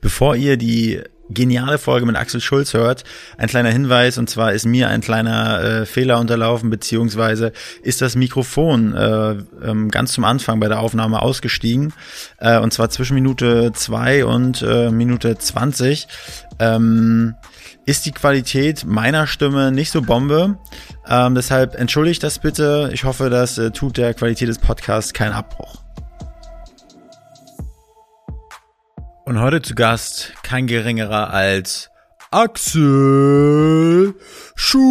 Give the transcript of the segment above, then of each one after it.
Bevor ihr die geniale Folge mit Axel Schulz hört. Ein kleiner Hinweis, und zwar ist mir ein kleiner äh, Fehler unterlaufen, beziehungsweise ist das Mikrofon äh, ähm, ganz zum Anfang bei der Aufnahme ausgestiegen, äh, und zwar zwischen Minute zwei und äh, Minute zwanzig. Ähm, ist die Qualität meiner Stimme nicht so Bombe. Ähm, deshalb entschuldigt das bitte. Ich hoffe, das äh, tut der Qualität des Podcasts keinen Abbruch. Und heute zu Gast kein geringerer als Axel Schulz.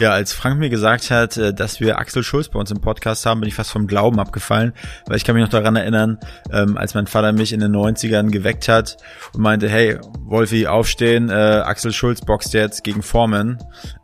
Ja, als Frank mir gesagt hat, äh, dass wir Axel Schulz bei uns im Podcast haben, bin ich fast vom Glauben abgefallen, weil ich kann mich noch daran erinnern, ähm, als mein Vater mich in den 90ern geweckt hat und meinte, hey, Wolfi, aufstehen, äh, Axel Schulz boxt jetzt gegen Foreman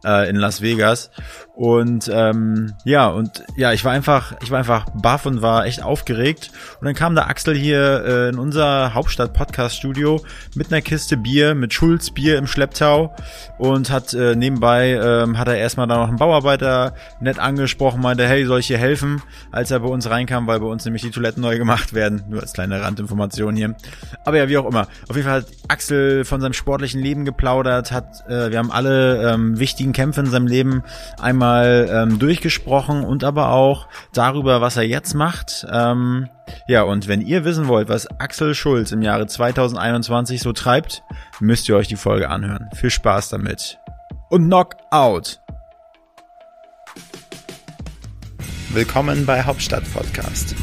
äh, in Las Vegas. Und ähm, ja, und ja, ich war einfach, ich war einfach baff und war echt aufgeregt. Und dann kam der Axel hier äh, in unser Hauptstadt-Podcast-Studio mit einer Kiste Bier, mit Schulz Bier im Schlepptau und hat äh, nebenbei ähm, hat er erstmal da noch einen Bauarbeiter nett angesprochen, meinte, hey, soll ich hier helfen, als er bei uns reinkam, weil bei uns nämlich die Toiletten neu gemacht werden. Nur als kleine Randinformation hier. Aber ja, wie auch immer. Auf jeden Fall hat Axel von seinem sportlichen Leben geplaudert, hat, äh, wir haben alle ähm, wichtigen Kämpfe in seinem Leben einmal einmal ähm, durchgesprochen und aber auch darüber, was er jetzt macht. Ähm, ja, und wenn ihr wissen wollt, was Axel Schulz im Jahre 2021 so treibt, müsst ihr euch die Folge anhören. Viel Spaß damit. Und Knockout! Willkommen bei Hauptstadt Podcast,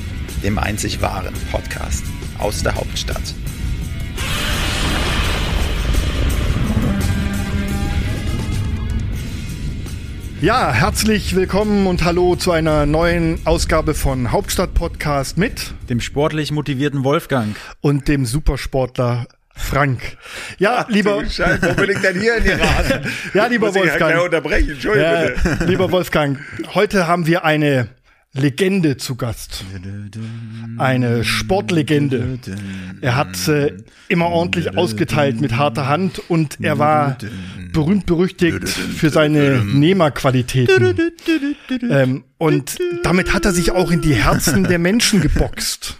dem einzig wahren Podcast aus der Hauptstadt. Ja, herzlich willkommen und hallo zu einer neuen Ausgabe von Hauptstadt Podcast mit dem sportlich motivierten Wolfgang und dem Supersportler Frank. Ja, Ach, lieber. Scheiße, wo bin ich denn hier in die Rate? ja, lieber Muss Wolfgang. Ich halt unterbrechen, Entschuldigung. Ja, lieber Wolfgang, heute haben wir eine Legende zu Gast. Eine Sportlegende. Er hat äh, immer ordentlich ausgeteilt mit harter Hand und er war berühmt berüchtigt für seine Nehmerqualitäten. Ähm, und damit hat er sich auch in die Herzen der Menschen geboxt.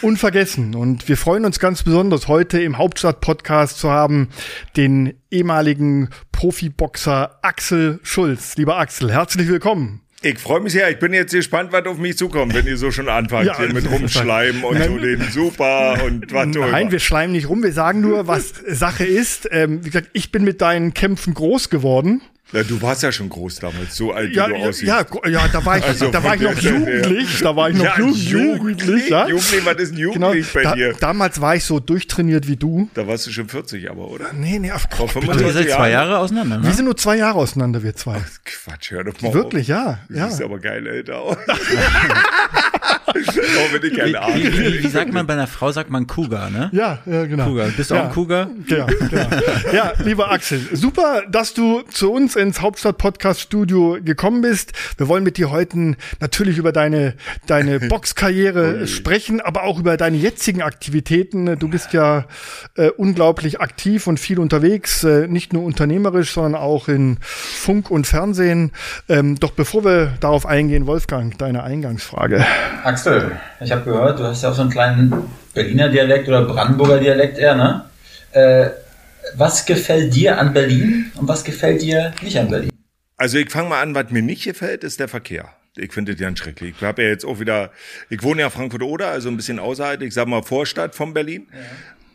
Unvergessen. Und wir freuen uns ganz besonders, heute im Hauptstadt-Podcast zu haben, den ehemaligen Profiboxer Axel Schulz. Lieber Axel, herzlich willkommen. Ich freue mich sehr. Ich bin jetzt gespannt, was auf mich zukommt, wenn ihr so schon anfangt ja, hier mit rumschleimen und so den Super und was Nein, wir schleimen nicht rum. Wir sagen nur, was Sache ist. Ähm, wie gesagt, ich bin mit deinen Kämpfen groß geworden. Ja, du warst ja schon groß damals, so alt ja, wie du aussiehst. Ja, ja, da war ich, also da war ich noch jugendlich, da war ich noch ja, jugendlich. Jugendlich, ja? Jugendlich, was ist ein Jugendlich genau, bei dir? damals war ich so durchtrainiert wie du. Da warst du schon 40 aber, oder? Nee, nee, auf Vor 25 Ihr seid zwei Jahre auseinander, ne? Wir sind nur zwei Jahre auseinander, wir zwei. Ach, Quatsch, hör doch mal Wirklich, ja. Du ja. siehst aber geil älter aus. oh, ich keine Ahnung. Wie, wie, wie, sagt man bei einer Frau, sagt man Cougar, ne? Ja, ja genau. Cougar. Bist du ja. auch ein Cougar? Ja, ja. ja, lieber Axel, super, dass du zu uns ins Hauptstadt-Podcast Podcast-Studio gekommen bist. Wir wollen mit dir heute natürlich über deine, deine Boxkarriere sprechen, aber auch über deine jetzigen Aktivitäten. Du bist ja äh, unglaublich aktiv und viel unterwegs, äh, nicht nur unternehmerisch, sondern auch in Funk und Fernsehen. Ähm, doch bevor wir darauf eingehen, Wolfgang, deine Eingangsfrage. Axel, ich habe gehört, du hast ja auch so einen kleinen Berliner Dialekt oder Brandenburger Dialekt eher, ne? Äh, was gefällt dir an Berlin und was gefällt dir nicht an Berlin? Also ich fange mal an, was mir nicht gefällt, ist der Verkehr. Ich finde den schrecklich. Ich habe ja jetzt auch wieder, ich wohne ja Frankfurt oder, also ein bisschen außerhalb, ich sag mal Vorstadt von Berlin. Ja.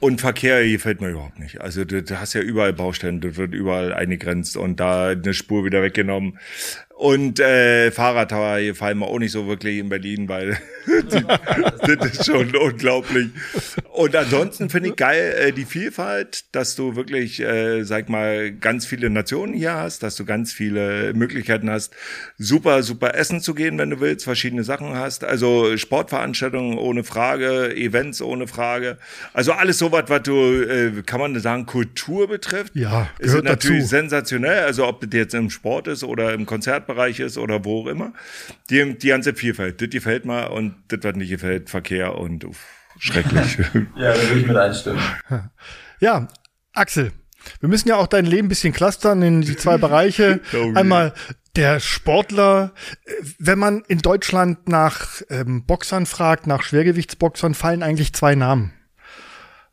Und Verkehr gefällt mir überhaupt nicht. Also du, du hast ja überall Baustellen, das wird überall eingegrenzt und da eine Spur wieder weggenommen. Und äh, Fahrradtower gefallen mir auch nicht so wirklich in Berlin, weil das ist schon unglaublich. Und ansonsten finde ich geil äh, die Vielfalt, dass du wirklich, äh, sag mal, ganz viele Nationen hier hast, dass du ganz viele Möglichkeiten hast, super, super essen zu gehen, wenn du willst, verschiedene Sachen hast. Also Sportveranstaltungen ohne Frage, Events ohne Frage. Also alles sowas, was du, äh, kann man sagen, Kultur betrifft. Ja, gehört ist natürlich dazu. sensationell. Also ob das jetzt im Sport ist oder im Konzert Konzertbereich ist oder wo auch immer. Die, die ganze Vielfalt, das gefällt mir und das, was nicht gefällt, Verkehr und uff, schrecklich. ja, da würde ich mit einstimmen. Ja, Axel, wir müssen ja auch dein Leben ein bisschen clustern in die zwei Bereiche. Einmal der Sportler, wenn man in Deutschland nach ähm, Boxern fragt, nach Schwergewichtsboxern, fallen eigentlich zwei Namen.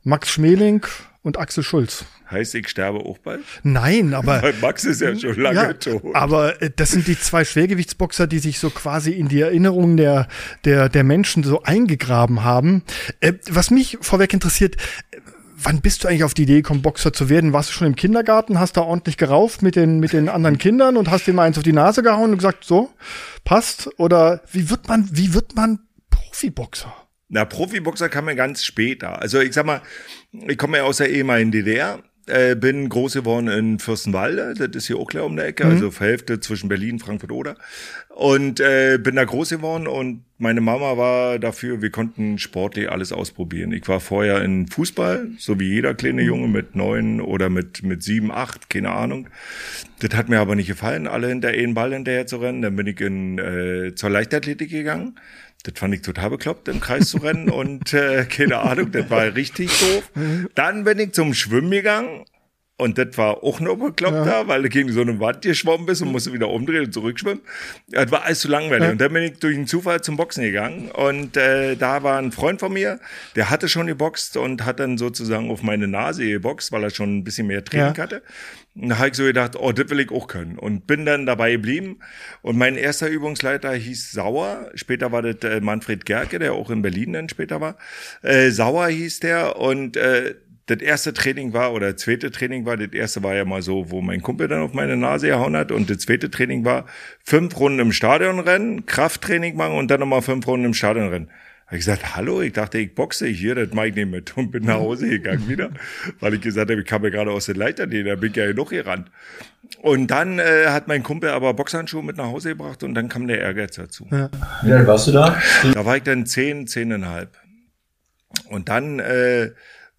Max Schmeling und Axel Schulz. Heißt, ich sterbe auch bald? Nein, aber. Weil Max ist ja schon lange ja, tot. Aber äh, das sind die zwei Schwergewichtsboxer, die sich so quasi in die Erinnerung der, der, der Menschen so eingegraben haben. Äh, was mich vorweg interessiert, äh, wann bist du eigentlich auf die Idee gekommen, Boxer zu werden? Warst du schon im Kindergarten, hast da ordentlich gerauft mit den, mit den anderen Kindern und hast dir mal eins auf die Nase gehauen und gesagt, so, passt? Oder wie wird man, wie wird man Profiboxer? Na, Profiboxer kam mir ganz später. Also ich sag mal, ich komme ja aus der ehemaligen DDR, äh, bin groß geworden in Fürstenwalde, das ist hier auch klar um der Ecke, mhm. also Hälfte zwischen Berlin, Frankfurt oder. Und äh, bin da groß geworden und meine Mama war dafür, wir konnten sportlich alles ausprobieren. Ich war vorher in Fußball, so wie jeder kleine Junge mit neun oder mit, mit sieben, acht, keine Ahnung. Das hat mir aber nicht gefallen, alle hinter einen Ball hinterher zu rennen. Dann bin ich in, äh, zur Leichtathletik gegangen das fand ich total bekloppt, im Kreis zu rennen und äh, keine Ahnung, das war richtig doof. Dann bin ich zum Schwimmen gegangen und das war auch noch bekloppter, ja. weil du gegen so eine Wand geschwommen bist und musst wieder umdrehen und zurückschwimmen. Das war alles zu langweilig. Ja. Und dann bin ich durch einen Zufall zum Boxen gegangen und äh, da war ein Freund von mir, der hatte schon geboxt und hat dann sozusagen auf meine Nase geboxt, weil er schon ein bisschen mehr Training ja. hatte. Und da habe ich so gedacht, oh, das will ich auch können. Und bin dann dabei geblieben. Und mein erster Übungsleiter hieß Sauer. Später war das äh, Manfred Gerke, der auch in Berlin dann später war. Äh, Sauer hieß der. Und äh, das erste Training war, oder das zweite Training war, das erste war ja mal so, wo mein Kumpel dann auf meine Nase gehauen hat. Und das zweite Training war fünf Runden im Stadion rennen, Krafttraining machen und dann nochmal fünf Runden im Stadion rennen. Habe ich gesagt, hallo, ich dachte, ich boxe hier, das mache ich nicht mit und bin nach Hause gegangen wieder, weil ich gesagt habe, ich kam ja gerade aus den Leitern, da bin ich ja noch gerannt. Und dann äh, hat mein Kumpel aber Boxhandschuhe mit nach Hause gebracht und dann kam der Ehrgeiz dazu. Ja. Wie alt warst du da? Da war ich dann zehn, zehneinhalb. Und dann äh,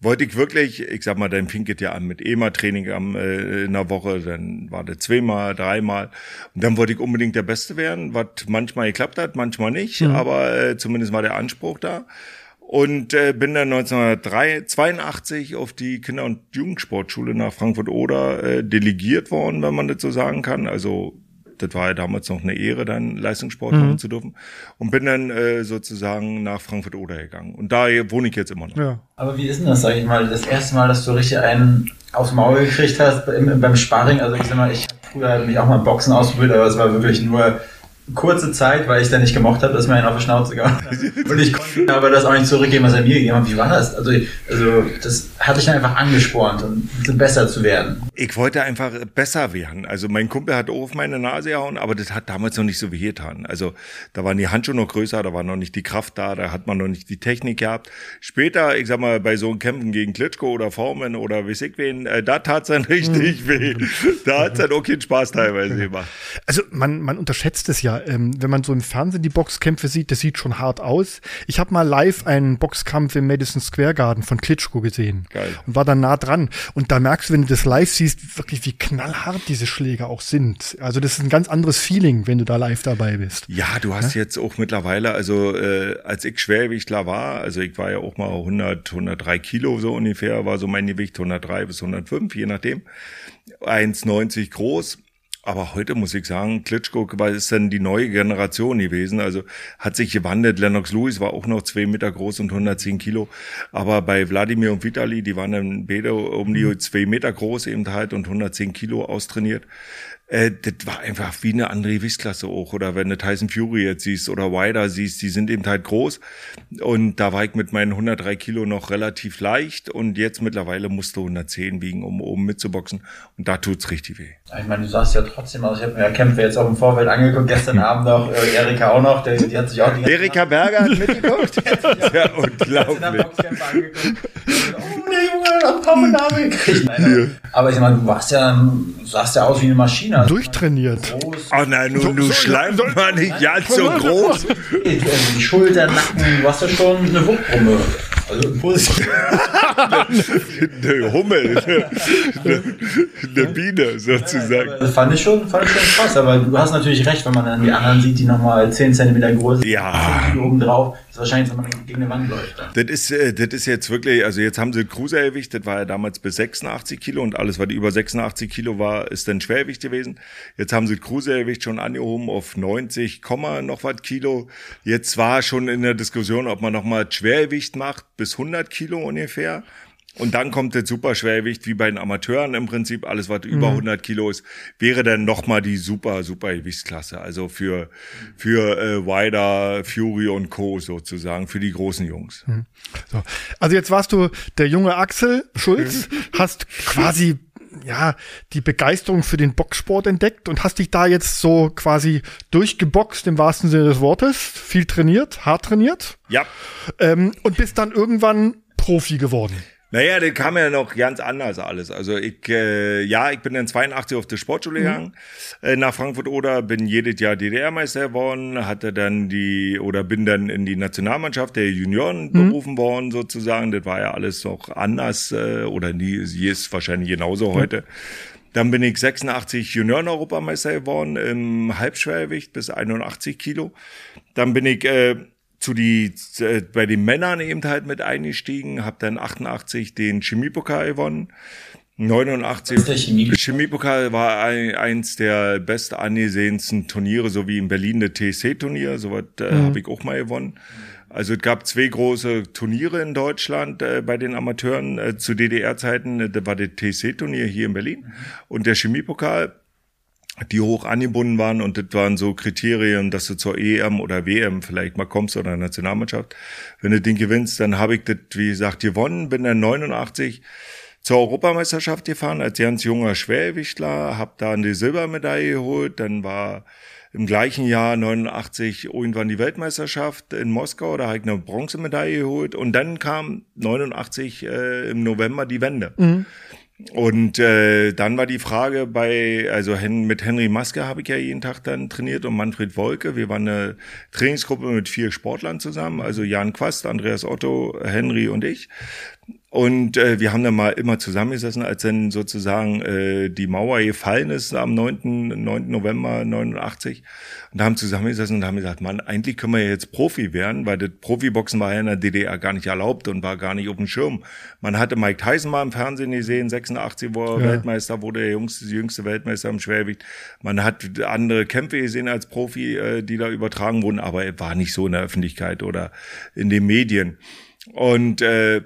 wollte ich wirklich, ich sag mal, dann fing es ja an mit EMA-Training am, äh, in der Woche, dann war das zweimal, dreimal. Und dann wollte ich unbedingt der Beste werden, was manchmal geklappt hat, manchmal nicht, mhm. aber äh, zumindest war der Anspruch da. Und äh, bin dann 1982 auf die Kinder- und Jugendsportschule nach Frankfurt-Oder äh, delegiert worden, wenn man das so sagen kann. Also das war ja damals noch eine Ehre, dann Leistungssport mhm. machen zu dürfen. Und bin dann äh, sozusagen nach Frankfurt-Oder gegangen. Und da wohne ich jetzt immer noch. Ja. Aber wie ist denn das, sag ich mal, das erste Mal, dass du richtig einen aufs Maul gekriegt hast beim, beim Sparring? Also ich sag mal, ich habe früher mich auch mal Boxen ausprobiert, aber es war wirklich nur kurze Zeit, weil ich da nicht gemocht habe, dass mir einen auf die Schnauze gehauen hat. Und ich konnte aber das auch nicht zurückgeben, was er mir gegeben hat. Wie war das? Also, also das hatte ich dann einfach angespornt, um besser zu werden. Ich wollte einfach besser werden. Also mein Kumpel hat auch auf meine Nase gehauen, aber das hat damals noch nicht so weh getan. Also da waren die Handschuhe noch größer, da war noch nicht die Kraft da, da hat man noch nicht die Technik gehabt. Später, ich sag mal, bei so Kämpfen gegen Klitschko oder Formen oder weiß ich wen, äh, da tat's dann richtig weh. Da hat's dann auch keinen Spaß teilweise gemacht. Also man, man unterschätzt es ja ähm, wenn man so im Fernsehen die Boxkämpfe sieht, das sieht schon hart aus. Ich habe mal live einen Boxkampf im Madison Square Garden von Klitschko gesehen Geil. und war dann nah dran. Und da merkst du, wenn du das live siehst, wirklich wie knallhart diese Schläge auch sind. Also das ist ein ganz anderes Feeling, wenn du da live dabei bist. Ja, du hast ja? jetzt auch mittlerweile, also äh, als ich Schwergewichtler war, also ich war ja auch mal 100, 103 Kilo so ungefähr, war so mein Gewicht 103 bis 105, je nachdem. 1,90 groß aber heute muss ich sagen, Klitschko ist dann die neue Generation gewesen. Also hat sich gewandelt. Lennox Lewis war auch noch zwei Meter groß und 110 Kilo. Aber bei Wladimir und Vitali, die waren dann beide um die mhm. zwei Meter groß eben halt und 110 Kilo austrainiert äh, das war einfach wie eine andere Gewichtsklasse auch. Oder wenn du Tyson Fury jetzt siehst oder Wider siehst, die sind eben halt groß. Und da war ich mit meinen 103 Kilo noch relativ leicht. Und jetzt mittlerweile musst du 110 wiegen, um oben mitzuboxen. Und da tut's richtig weh. Ich meine, du sagst ja trotzdem aus. Ich habe mir ja Kämpfe jetzt auch im Vorfeld angeguckt. Gestern Abend auch äh, Erika auch noch. Der, die hat sich auch die Erika Berger hat mitgeguckt. ja, unglaublich. Der Junge Pommename gekriegt. Nein, aber ich meine, du warst ja, sahst ja aus wie eine Maschine. China. Durchtrainiert. Oh nein, du so, schleimt so, mal nicht ganz so groß. Die Schulter, Nacken, du hast ja schon eine Wuchtbrumme. Also positiv. eine Hummel, eine, eine Biene sozusagen. Das fand ich schon, fand ich schon krass, aber du hast natürlich recht, wenn man dann die anderen sieht, die nochmal 10 cm groß sind, Ja. 10 Kilo oben drauf, ist wahrscheinlich, wenn man gegen eine Wand läuft. Das ist, äh, das ist jetzt wirklich, also jetzt haben sie Cruisergewicht, das war ja damals bis 86 Kilo und alles, was über 86 Kilo war, ist dann Schwergewicht gewesen. Jetzt haben sie Cruisergewicht schon angehoben auf 90, Komma noch was Kilo. Jetzt war schon in der Diskussion, ob man nochmal Schwergewicht macht, bis 100 Kilo ungefähr. Und dann kommt das Superschwergewicht, wie bei den Amateuren im Prinzip, alles was über 100 Kilo ist, wäre dann nochmal die super, super Gewichtsklasse. Also für, für äh, Wider, Fury und Co. sozusagen, für die großen Jungs. So. Also jetzt warst du der junge Axel Schulz, hast quasi ja die Begeisterung für den Boxsport entdeckt und hast dich da jetzt so quasi durchgeboxt im wahrsten Sinne des Wortes, viel trainiert, hart trainiert Ja. ähm, und bist dann irgendwann Profi geworden. Naja, das kam ja noch ganz anders alles. Also ich, äh, ja, ich bin dann 82 auf die Sportschule gegangen, äh, nach Frankfurt oder bin jedes Jahr DDR-Meister geworden, hatte dann die, oder bin dann in die Nationalmannschaft der Junioren berufen worden sozusagen. Das war ja alles noch anders, äh, oder nie, sie ist wahrscheinlich genauso heute. Dann bin ich 86 Junioren-Europameister geworden im Halbschwergewicht bis 81 Kilo. Dann bin ich äh, zu die äh, bei den Männern eben halt mit eingestiegen, habe dann 88 den Chemiepokal gewonnen. 89 ist der Chemiepokal? Chemiepokal war ein, eins der best angesehensten Turniere, so wie in Berlin das TSC-Turnier, sowas äh, habe ich auch mal gewonnen. Also es gab zwei große Turniere in Deutschland äh, bei den Amateuren äh, zu DDR-Zeiten. Das war das TSC-Turnier hier in Berlin und der Chemiepokal die hoch angebunden waren und das waren so Kriterien, dass du zur EM oder WM vielleicht mal kommst oder Nationalmannschaft. Wenn du den gewinnst, dann habe ich das, wie gesagt, gewonnen, bin dann 89 zur Europameisterschaft gefahren als ganz junger Schwergewichtler, habe da die Silbermedaille geholt, dann war im gleichen Jahr 89 irgendwann die Weltmeisterschaft in Moskau, da habe ich eine Bronzemedaille geholt und dann kam 89 äh, im November die Wende. Und äh, dann war die Frage bei, also Hen mit Henry Maske habe ich ja jeden Tag dann trainiert und Manfred Wolke. Wir waren eine Trainingsgruppe mit vier Sportlern zusammen, also Jan Quast, Andreas Otto, Henry und ich. Und äh, wir haben dann mal immer zusammengesessen, als dann sozusagen äh, die Mauer gefallen ist am 9. 9. November 89 und haben zusammengesessen und haben gesagt, Mann, eigentlich können wir ja jetzt Profi werden, weil das Profiboxen war ja in der DDR gar nicht erlaubt und war gar nicht auf dem Schirm. Man hatte Mike Tyson mal im Fernsehen gesehen, 86, wo er Ja. Weltmeister wurde, der jüngste, jüngste Weltmeister im Schwergewicht. Man hat andere Kämpfe gesehen als Profi, äh, die da übertragen wurden, aber er war nicht so in der Öffentlichkeit oder in den Medien. Und äh,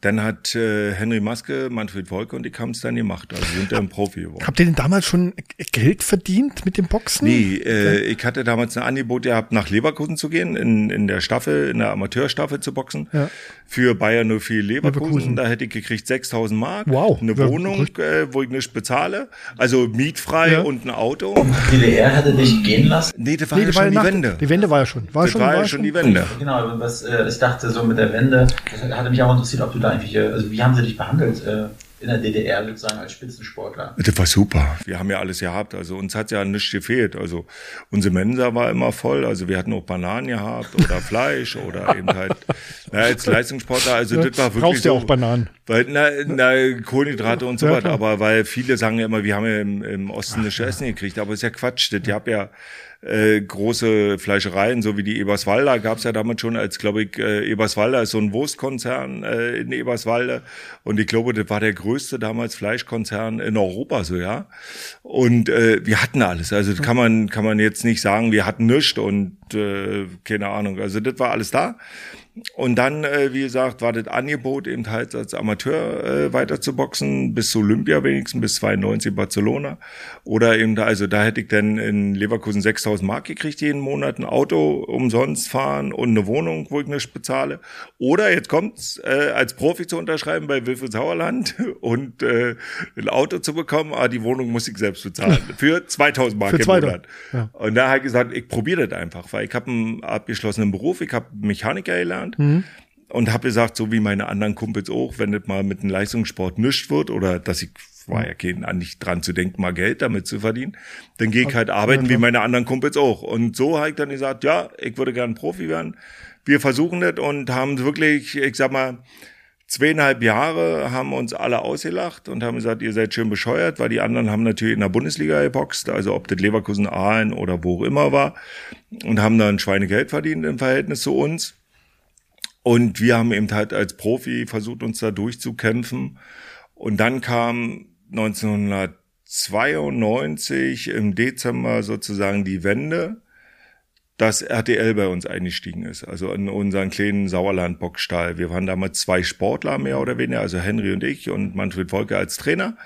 dann hat äh, Henry Maske, Manfred Wolke und die haben es dann gemacht. Also sind dann Profi geworden. Habt ihr denn damals schon Geld verdient mit dem Boxen? Nee, äh, ich hatte damals ein Angebot gehabt, nach Leverkusen zu gehen, in, in der Staffel, in der Amateurstaffel zu boxen. Ja. Für Bayern 04 Leverkusen. Leverkusen. Da hätte ich gekriegt 6000 Mark. Wow. Eine Ja, Wohnung, äh, wo ich nicht bezahle. Also mietfrei Ja. und ein Auto. DDR hätte dich gehen lassen. Nee, das war Nee, ja die, war schon die nach, Wende. die Wende war ja schon. War Das schon, war ja schon die Wende. Genau, was äh, ich dachte so mit der Wende, das hatte mich auch interessiert, ob du da eigentlich, äh, also wie haben sie dich behandelt äh, in der DDR sozusagen als Spitzensportler? Das war super. Wir haben ja alles gehabt. Also uns hat ja nichts gefehlt. Also unsere Mensa war immer voll. Also wir hatten auch Bananen gehabt oder Fleisch oder eben halt na, als Leistungssportler. Also Ja, das war wirklich brauchst ja so. auch Bananen. Weil, na, na, Kohlenhydrate und so Ja, weiter. Aber weil viele sagen ja immer, wir haben ja im, im Osten nicht Essen gekriegt. Aber ist ja Quatsch. Das, ich hab ja äh, große Fleischereien, so wie die Eberswalder, gab's ja damals schon, als glaube ich, äh, Eberswalder ist so ein Wurstkonzern äh, in Eberswalde. Und ich glaube, das war der größte damals Fleischkonzern in Europa, so ja. Und äh, wir hatten alles. Also das kann man, kann man jetzt nicht sagen, wir hatten nichts und äh, keine Ahnung. Also das war alles da. Und dann, äh, wie gesagt, war das Angebot eben halt als Amateur äh, weiter zu boxen, bis zu Olympia wenigstens, bis 92 Barcelona. Oder eben da, also da hätte ich dann in Leverkusen 6000 Mark gekriegt jeden Monat, ein Auto umsonst fahren und eine Wohnung, wo ich nicht bezahle. Oder jetzt kommt's, äh, als Profi zu unterschreiben bei Wilfried Sauerland und äh, ein Auto zu bekommen, aber die Wohnung muss ich selbst bezahlen. Für 2000 Mark Für im 2000, Monat. ja. Und da habe ich gesagt, ich probiere das einfach, weil ich habe einen abgeschlossenen Beruf, ich habe Mechaniker gelernt Mhm. und habe gesagt, so wie meine anderen Kumpels auch, wenn das mal mit dem Leistungssport nischt wird oder dass ich war ja kein, nicht dran zu denken, mal Geld damit zu verdienen. Dann gehe ich halt arbeiten wie meine anderen Kumpels auch. Und so habe ich dann gesagt, ja, ich würde gern Profi werden. Wir versuchen das und haben wirklich, ich sag mal, zweieinhalb Jahre haben uns alle ausgelacht und haben gesagt, ihr seid schön bescheuert, weil die anderen haben natürlich in der Bundesliga geboxt, also ob das Leverkusen Aalen oder wo auch immer war und haben dann Schweinegeld verdient im Verhältnis zu uns. Und wir haben eben halt als Profi versucht, uns da durchzukämpfen. Und dann kam 1992 im Dezember sozusagen die Wende dass RTL bei uns eingestiegen ist, also in unseren kleinen Sauerland-Bockstall. Wir waren damals zwei Sportler mehr oder weniger, also Henry und ich und Manfred Volker als Trainer.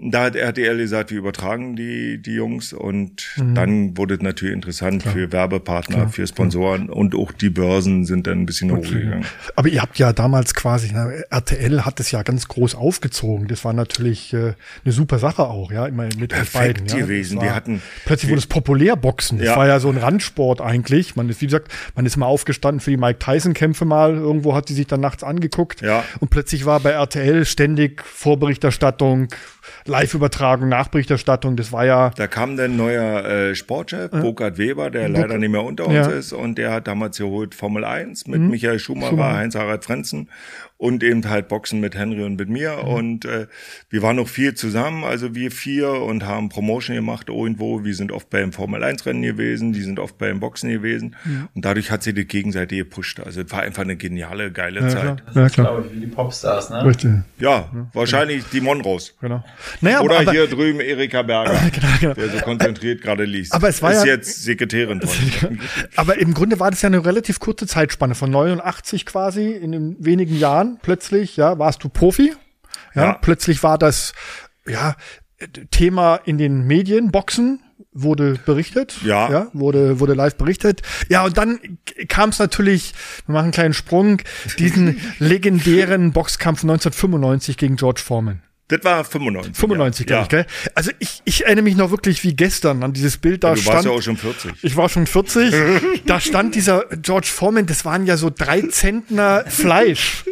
Da hat RTL gesagt, wir übertragen die, die Jungs und mhm. dann wurde es natürlich interessant Klar. für Werbepartner, Klar. für Sponsoren Klar. und auch die Börsen sind dann ein bisschen okay. hochgegangen. Aber ihr habt ja damals quasi, na, RTL hat es ja ganz groß aufgezogen. Das war natürlich äh, eine super Sache auch, ja, immer mit Perfekt beiden. Ja. gewesen. Wir hatten plötzlich wurde es populär Boxen. Das ja. war ja so ein Randsport eigentlich. Man ist, wie gesagt, man ist mal aufgestanden für die Mike Tyson Kämpfe mal. Irgendwo hat sie sich dann nachts angeguckt. Ja. Und plötzlich war bei RTL ständig Vorberichterstattung, Live-Übertragung, Nachberichterstattung, das war ja. Da kam dann neuer äh, Sportchef, ja. Burkhard Weber, der Burk leider nicht mehr unter uns ja. ist, und der hat damals geholt Formel 1 mit mhm. Michael Schumacher, Schumacher. Heinz-Harald Frenzen und eben halt Boxen mit Henry und mit mir. Mhm. Und äh, wir waren noch viel zusammen, also wir vier und haben Promotion gemacht irgendwo. Wir sind oft beim Formel 1 Rennen gewesen, die sind oft beim Boxen gewesen. Mhm. Und dadurch hat sie die Gegenseite gepusht. Also es war einfach eine geniale, geile ja, Zeit. Klar. Ja, klar. Glaube ich, wie die Popstars, ne? Richtig. Ja, ja, wahrscheinlich die Monros. Genau. Naja, Oder aber, hier drüben Erika Berger, genau, genau. der so konzentriert gerade liest. Aber es war ist ja, jetzt Sekretärin von. aber im Grunde war das ja eine relativ kurze Zeitspanne von 89 quasi in den wenigen Jahren Jahren plötzlich, ja, warst du Profi. Ja, ja. plötzlich war das, ja, Thema in den Medien, Boxen, wurde berichtet. Ja. ja. wurde, wurde live berichtet. Ja, und dann kam es natürlich, wir machen einen kleinen Sprung, diesen legendären Boxkampf 1995 gegen George Foreman. Das war 95. 95, ja. glaube ich, gell? Also ich, ich erinnere mich noch wirklich wie gestern an dieses Bild da du stand. Du warst ja auch schon 40. Ich war schon 40. da stand dieser George Foreman, das waren ja so drei Zentner Fleisch.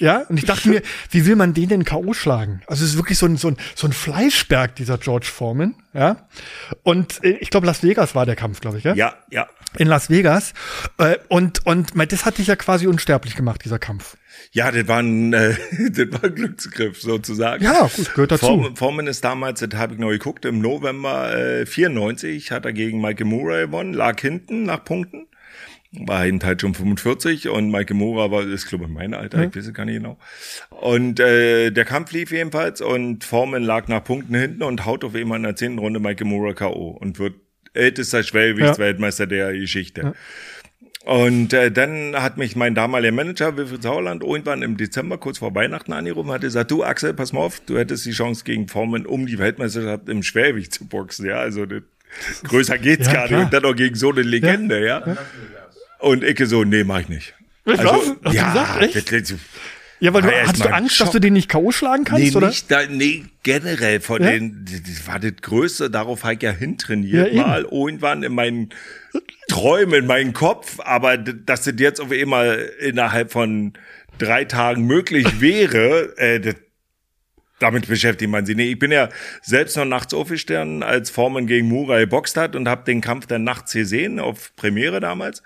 Ja, und ich dachte mir, wie will man den denn K.O. schlagen? Also es ist wirklich so ein, so ein, so ein Fleischberg, dieser George Foreman. Ja. Und äh, ich glaube, Las Vegas war der Kampf, glaube ich, ja? Ja, ja. In Las Vegas. Äh, und, und das hat dich ja quasi unsterblich gemacht, dieser Kampf. Ja, das war ein, äh, das war ein Glücksgriff sozusagen. Ja, gut, gehört dazu. Foreman, Foreman ist damals, das habe ich noch geguckt, im November äh, 94 hat er gegen Michael Murray gewonnen, lag hinten nach Punkten war eben halt schon 45 und Maike Mora war, ist glaube ich mein Alter, mhm. ich weiß es gar nicht genau. Und äh, der Kampf lief jedenfalls und Foreman lag nach Punkten hinten und haut auf einmal in der zehnten Runde Maike Mora K.O. und wird ältester Schwergewichtsweltmeister ja. der Geschichte. Ja. Und äh, dann hat mich mein damaliger Manager Wilfried Sauerland irgendwann im Dezember kurz vor Weihnachten angerufen, hat gesagt, du Axel, pass mal auf, du hättest die Chance gegen Foreman um die Weltmeisterschaft im Schwergewicht zu boxen, ja, also das, größer geht's ja, gar nicht und dann noch gegen so eine Legende, ja. ja. Und Icke so, nee, mach ich nicht. Also, Was? ja, gesagt, echt? Ja, weil du, hattest du Angst, Schock. dass du den nicht K.O. schlagen kannst, nee, oder? Nicht da, nee, generell von ja? den, das war das Größte, darauf habe ich ja hintrainiert, ja, mal irgendwann in meinen Träumen, in meinen Kopf, aber dass das jetzt auf einmal innerhalb von drei Tagen möglich wäre, äh, das, damit beschäftigt man sich. Nee, ich bin ja selbst noch nachts aufgestanden, als Foreman gegen Murai boxt hat und habe den Kampf dann nachts gesehen, auf Premiere damals.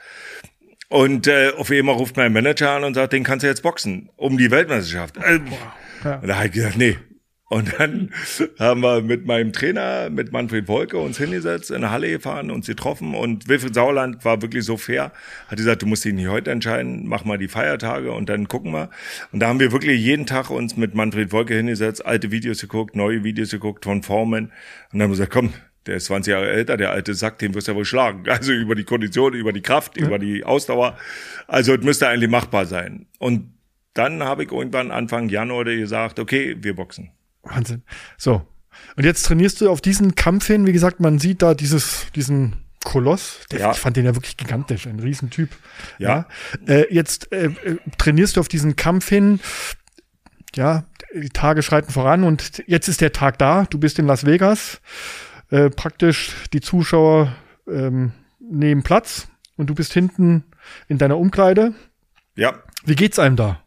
Und äh, auf einmal ruft mein Manager an und sagt, den kannst du jetzt boxen, um die Weltmeisterschaft. Äh, ja. Und da habe ich gesagt, nee. Und dann haben wir mit meinem Trainer, mit Manfred Wolke, uns hingesetzt, in der Halle gefahren, uns getroffen und Wilfried Sauerland war wirklich so fair, hat gesagt, du musst dich nicht heute entscheiden, mach mal die Feiertage und dann gucken wir. Und da haben wir wirklich jeden Tag uns mit Manfred Wolke hingesetzt, alte Videos geguckt, neue Videos geguckt von Formen und dann haben wir gesagt, komm, der ist 20 Jahre älter, der alte Sack, den wirst du ja wohl schlagen. Also über die Kondition, über die Kraft, ja. über die Ausdauer. Also es müsste eigentlich machbar sein. Und dann habe ich irgendwann Anfang Januar gesagt, okay, wir boxen. Wahnsinn. So. Und jetzt trainierst du auf diesen Kampf hin. Wie gesagt, man sieht da dieses, diesen Koloss. Der, ja. Ich fand den ja wirklich gigantisch, ein Riesentyp. Ja. ja. Äh, jetzt äh, äh trainierst du auf diesen Kampf hin. Ja, die Tage schreiten voran und jetzt ist der Tag da. Du bist in Las Vegas. Äh, praktisch die Zuschauer ähm, nehmen Platz und du bist hinten in deiner Umkleide. Ja. Wie geht's einem da?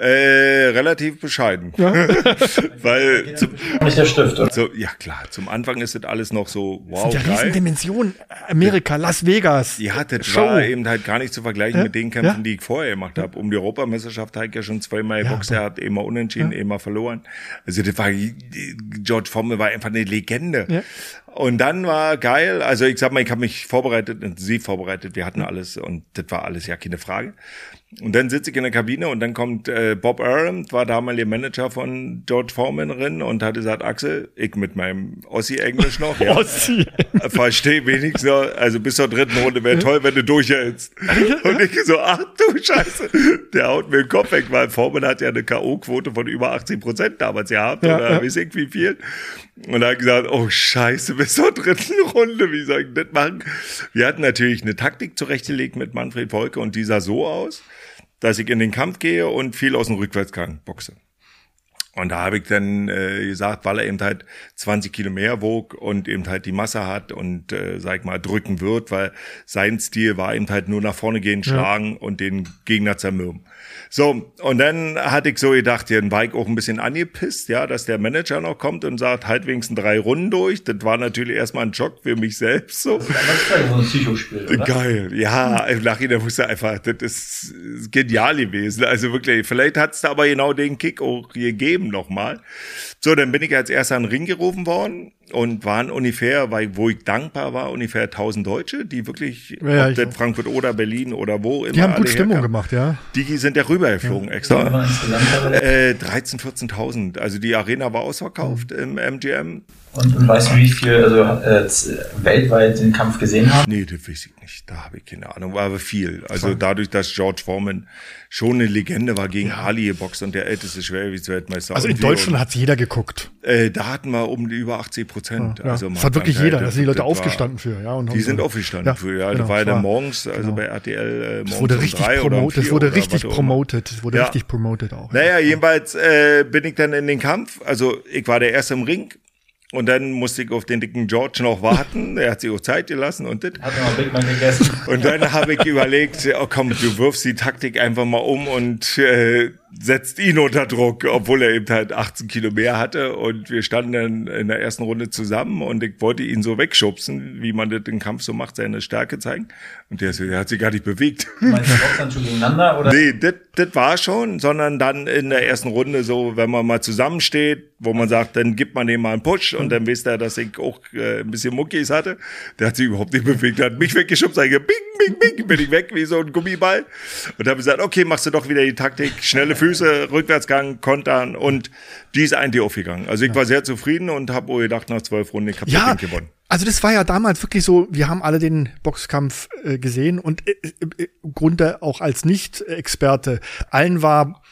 Äh, relativ bescheiden. Ja. Weil zum, Nicht der Stift, oder? so, ja klar, zum Anfang ist das alles noch so, wow, sind ja riesen geil. Dimensionen. Amerika, Las Vegas. Ja, das Show. war eben halt gar nicht zu vergleichen Ja, mit den Kämpfen, ja. die ich vorher gemacht habe. Um die Europameisterschaft habe ich ja schon zweimal Ja, geboxt, er hat immer unentschieden, immer verloren. Also das war, George Foreman war einfach eine Legende. Ja. Und dann war geil, also ich sag mal, ich habe mich vorbereitet, intensiv vorbereitet, wir hatten alles und das war alles ja keine Frage. Und dann sitze ich in der Kabine und dann kommt äh, Bob Arum, war damaliger Manager von George Foreman drin und hat gesagt, Axel, ich mit meinem Ossi-Englisch noch, ja, Ossi. verstehe wenigstens, noch, also bis zur dritten Runde wäre toll, wenn du durchhältst. Und ich so, ach du Scheiße, der haut mir den Kopf weg, weil Foreman hat ja eine K.O.-Quote von über 80 Prozent damals gehabt, Ja, oder ja. weiß ich wie viel. Und da hat gesagt, oh Scheiße, bis zur dritten Runde, wie soll ich das machen? Wir hatten natürlich eine Taktik zurechtgelegt mit Manfred Volke und die sah so aus, dass ich in den Kampf gehe und viel aus dem Rückwärtsgang boxe. Und da habe ich dann äh, gesagt, weil er eben halt 20 Kilo mehr wog und eben halt die Masse hat und, äh, sag ich mal, drücken wird, weil sein Stil war eben halt nur nach vorne gehen, schlagen und den Gegner zermürben. So, und dann hatte ich so gedacht, ja, dann war ich auch ein bisschen angepisst, ja, dass der Manager noch kommt und sagt, halt wenigstens drei Runden durch. Das war natürlich erstmal ein Schock für mich selbst so. Das ist ja so ein Psychospiel, oder? Geil, ja, im Nachhinein wusste einfach, das ist genial gewesen. Also wirklich, vielleicht hat es da aber genau den Kick auch gegeben nochmal. So, dann bin ich als erster in den Ring gerufen worden und waren ungefähr, weil, wo ich dankbar war, ungefähr 1000 Deutsche, die wirklich, Ja, ja, ob das. Frankfurt oder Berlin oder wo immer Die haben alle gut Stimmung herkamen. gemacht, ja. Die sind ja rübergeflogen extra. Aber insgesamt aber- Äh, 13, 14.000. Also die Arena war Mhm. ausverkauft im MGM. Und, und weißt du, wie viel also, äh, weltweit den Kampf gesehen haben? Nee, das weiß ich nicht. Da habe ich keine Ahnung. War aber viel. Also dadurch, dass George Foreman schon eine Legende war gegen Ali geboxt und der älteste Schwergewichtsweltmeister. Also in Deutschland hat jeder geguckt. Äh, da hatten wir um die über 80 Prozent. Ja, also das hat wirklich jeder. Da sind die Leute das war- aufgestanden für. Ja, und Die so- sind aufgestanden Ja, für, ja. genau, das war ja dann morgens, also genau. bei RTL äh, morgens Das wurde um richtig drei oder um promotet. Das wurde oder richtig promotet. Das wurde Ja. richtig promotet auch. Naja, jedenfalls äh, bin ich dann in den Kampf. Also ich war der Erste im Ring. Und dann musste ich auf den dicken George noch warten. Er hat sich auch Zeit gelassen und das. Hat noch Big Mac gegessen. Und dann habe ich überlegt, oh komm, du wirfst die Taktik einfach mal um und äh, setzt ihn unter Druck, obwohl er eben halt 18 Kilo mehr hatte. Und wir standen dann in der ersten Runde zusammen und ich wollte ihn so wegschubsen, wie man das im Kampf so macht, seine Stärke zeigen. Und der, der hat sich gar nicht bewegt. Meinst du Boxhandschuhe gegeneinander? Oder? Nee, das das war schon, sondern dann in der ersten Runde so, wenn man mal zusammensteht, wo man sagt, dann gibt man dem mal einen Push und dann wisst er, dass ich auch äh, ein bisschen Muckis hatte. Der hat sich überhaupt nicht bewegt, hat mich weggeschubst, sage ich, bing, bing, bing, bin ich weg wie so ein Gummiball. Und habe gesagt, okay, machst du doch wieder die Taktik, schnelle Füße, Rückwärtsgang, Kontern und die ist eigentlich aufgegangen. Also ich war sehr zufrieden und habe gedacht, nach zwölf Runden, ich habe Ja, das Ding gewonnen. also das war ja damals wirklich so, wir haben alle den Boxkampf äh, gesehen und äh, äh, im Grunde auch als Nicht-Experte, allen war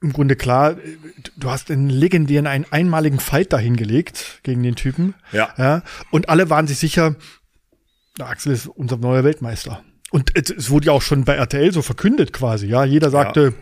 im Grunde klar, äh, du hast einen legendären, einen einmaligen Fight dahingelegt gegen den Typen. Ja. ja. Und alle waren sich sicher, der Axel ist unser neuer Weltmeister. Und es, es wurde ja auch schon bei RTL so verkündet quasi, ja. Jeder sagte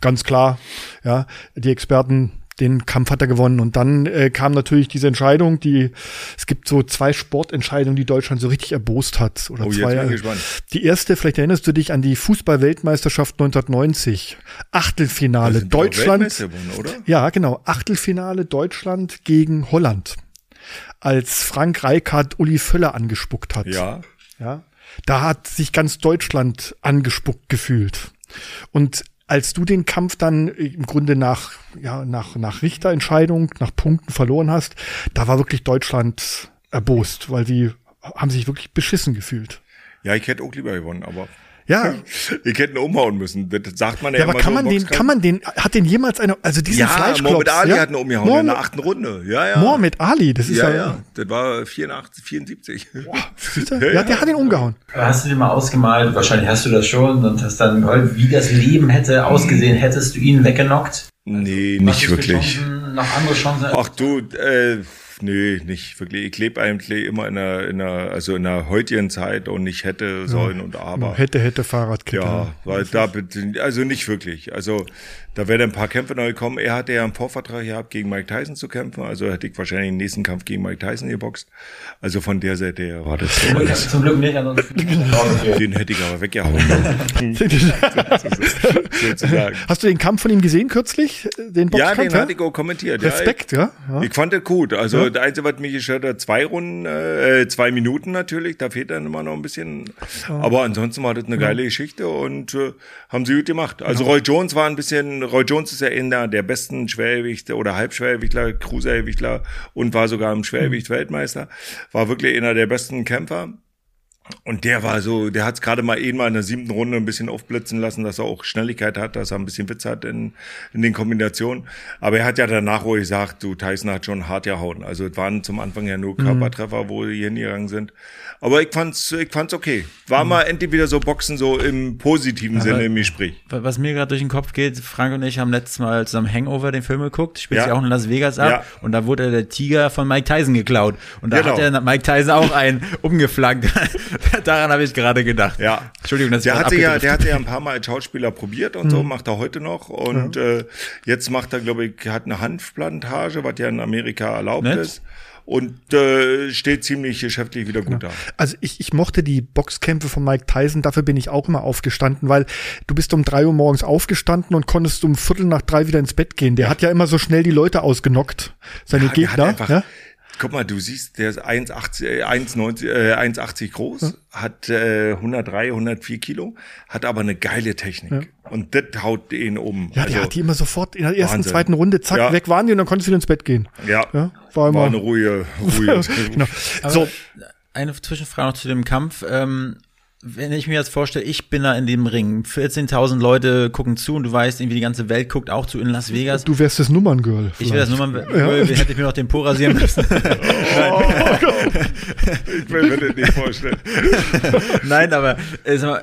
ganz klar, ja, die Experten, den Kampf hat er gewonnen. Und dann äh, kam natürlich diese Entscheidung, die, es gibt so zwei Sportentscheidungen, die Deutschland so richtig erbost hat. Oder Oh, jetzt zwei. bin ich gespannt. Die erste, vielleicht erinnerst du dich an die Fußball-Weltmeisterschaft 1990. Achtelfinale Deutschland. Oder? Ja, genau. Achtelfinale Deutschland gegen Holland. Als Frank Reichardt Uli Völler angespuckt hat. Ja. Ja. Da hat sich ganz Deutschland angespuckt gefühlt. Und als du den Kampf dann im Grunde nach, ja, nach, nach Richterentscheidung, nach Punkten verloren hast, da war wirklich Deutschland erbost, weil sie haben sich wirklich beschissen gefühlt. Ja, ich hätte auch lieber gewonnen, aber Ja, ich hätte ihn umhauen müssen. Das sagt man ja, ja aber immer kann so man den, kann man den, hat den jemals einer, also diesen Ja, Fleischklops, Mohamed Ali ja? hat ihn umgehauen in Mohamed, der achten Runde. Ja, ja. Mohamed Ali, das ist ja, ja, ja. Das war 84, 74. Siehst du? Ja, Ja, der hat ihn umgehauen. Hast du dir mal ausgemalt, wahrscheinlich hast du das schon und hast dann gehört, wie das Leben hätte ausgesehen, hättest du ihn weggenockt? Nee, Was nicht wirklich. Chancen, noch andere Chancen. Ach du, äh, nee, nicht wirklich. Ich lebe eigentlich immer in einer, in einer, also in einer heutigen Zeit und nicht hätte, sollen und aber. Hätte, hätte Fahrradkette. Ja, weil da, also nicht wirklich. Also da wären ein paar Kämpfe neu gekommen. Er hatte ja einen Vorvertrag gehabt, gegen Mike Tyson zu kämpfen. Also hätte ich wahrscheinlich den nächsten Kampf gegen Mike Tyson geboxt. Also von der Seite her war das. Zum Glück nicht, ansonsten. Den hätte ich aber weggehauen. sozusagen. Hast du den Kampf von ihm gesehen kürzlich? Den Ja, Boxkampf? den hatte ich auch kommentiert. Respekt, ja. Ja, ja. ich, ich fand das gut. Also Ja. das Einzige, was mich gestört hat, zwei Runden, äh, zwei Minuten natürlich. Da fehlt dann immer noch ein bisschen. Aber ansonsten war das eine geile Geschichte und äh, haben sie gut gemacht. Also Roy Jones war ein bisschen, Roy Jones ist ja einer der besten Schwergewichte oder Halbschwergewichtler, Cruisergewichtler und war sogar im Schwergewicht Weltmeister. War wirklich einer der besten Kämpfer. Und der war so, der hat es gerade mal eben mal in der siebten Runde ein bisschen aufblitzen lassen, dass er auch Schnelligkeit hat, dass er ein bisschen Witz hat in, in den Kombinationen. Aber er hat ja danach wohl gesagt, du, Tyson hat schon hart gehauen. Also es waren zum Anfang ja nur Körpertreffer, wo die hingegangen sind. Aber ich fand's, ich fand's okay. War mal endlich wieder so Boxen so im positiven Sinne im Gespräch. Was mir gerade durch den Kopf geht, Frank und ich haben letztes Mal zusammen Hangover den Film geguckt, spielt Ja. sich auch in Las Vegas ab Ja. und da wurde der Tiger von Mike Tyson geklaut und da Genau. hat der Mike Tyson auch einen umgeflankt. Daran habe ich gerade gedacht. Ja. Entschuldigung, dass der ich hat, sich ja, der hat sich ja ein paar Mal als Schauspieler probiert und Mhm. so, macht er heute noch. Und äh, jetzt macht er, glaube ich, hat eine Hanfplantage, was ja in Amerika erlaubt Nett. ist. Und äh, steht ziemlich geschäftlich wieder gut da. Also ich, ich mochte die Boxkämpfe von Mike Tyson, dafür bin ich auch immer aufgestanden, weil du bist um drei Uhr morgens aufgestanden und konntest um Viertel nach drei wieder ins Bett gehen. Der hat ja immer so schnell die Leute ausgenockt, seine Ja, der Gegner. Hat einfach, ja? Guck mal, du siehst, der ist 1,80 äh, 1,90, äh, 1,80 groß, hat äh, 103, 104 Kilo, hat aber eine geile Technik. Und das haut ihn um. Ja, der Also, hat die immer sofort in der ersten, Wahnsinn. zweiten Runde, zack, Ja. weg waren die und dann konntest du wieder ins Bett gehen. ja, Ja, war immer- war eine ruhige, ruhige. genau. Aber So, eine Zwischenfrage noch zu dem Kampf. Ähm, wenn ich mir jetzt vorstelle, ich bin da in dem Ring, 14.000 Leute gucken zu und du weißt, irgendwie die ganze Welt guckt auch zu in Las Vegas. du wärst das Nummerngirl. ich will das mal, Ja. hätte ich mir noch den Po rasieren müssen. ich will mir das nicht vorstellen. Nein, aber äh, sag mal,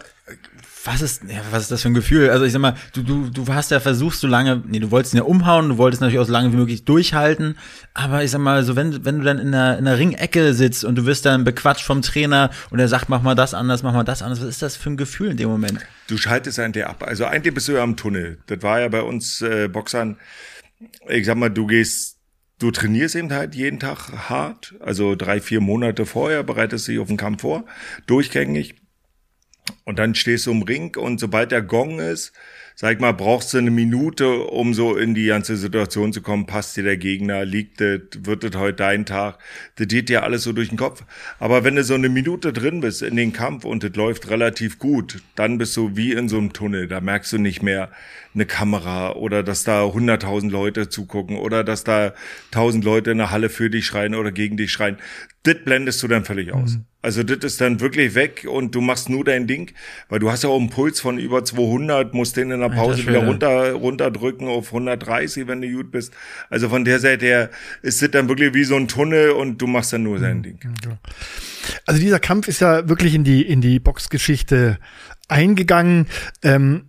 was ist, ja, was ist das für ein Gefühl? Also ich sag mal, du, du, du hast ja versucht, so lange, nee, du wolltest ihn ja umhauen, du wolltest natürlich auch so lange wie möglich durchhalten, aber ich sag mal, so wenn, wenn du dann in der, in der Ringecke sitzt und du wirst dann bequatscht vom Trainer und er sagt, mach mal das anders, mach mal das anders, was ist das für ein Gefühl in dem Moment? Du schaltest eigentlich ab. Also eigentlich bist du ja am Tunnel. Das war ja bei uns äh, Boxern. Ich sag mal, du gehst, du trainierst eben halt jeden Tag hart. Also drei, vier Monate vorher bereitest dich auf den Kampf vor, durchgängig. Und dann stehst du im Ring und sobald der Gong ist, sag ich mal, brauchst du eine Minute, um so in die ganze Situation zu kommen. Passt dir der Gegner? Liegt das? Wird das heute dein Tag? Das geht dir alles so durch den Kopf. Aber wenn du so eine Minute drin bist in den Kampf und das läuft relativ gut, dann bist du wie in so einem Tunnel. Da merkst du nicht mehr eine Kamera oder dass da 100.000 Leute zugucken oder dass da 1.000 Leute in der Halle für dich schreien oder gegen dich schreien. Das blendest du dann völlig aus. Also das ist dann wirklich weg und du machst nur dein Ding, weil du hast ja auch einen Puls von über 200, musst den in der Pause wieder runter runterdrücken auf 130, wenn du gut bist. Also von der Seite her ist das dann wirklich wie so ein Tunnel und du machst dann nur dein Ding. Also dieser Kampf ist ja wirklich in die, in die Boxgeschichte eingegangen. Ähm,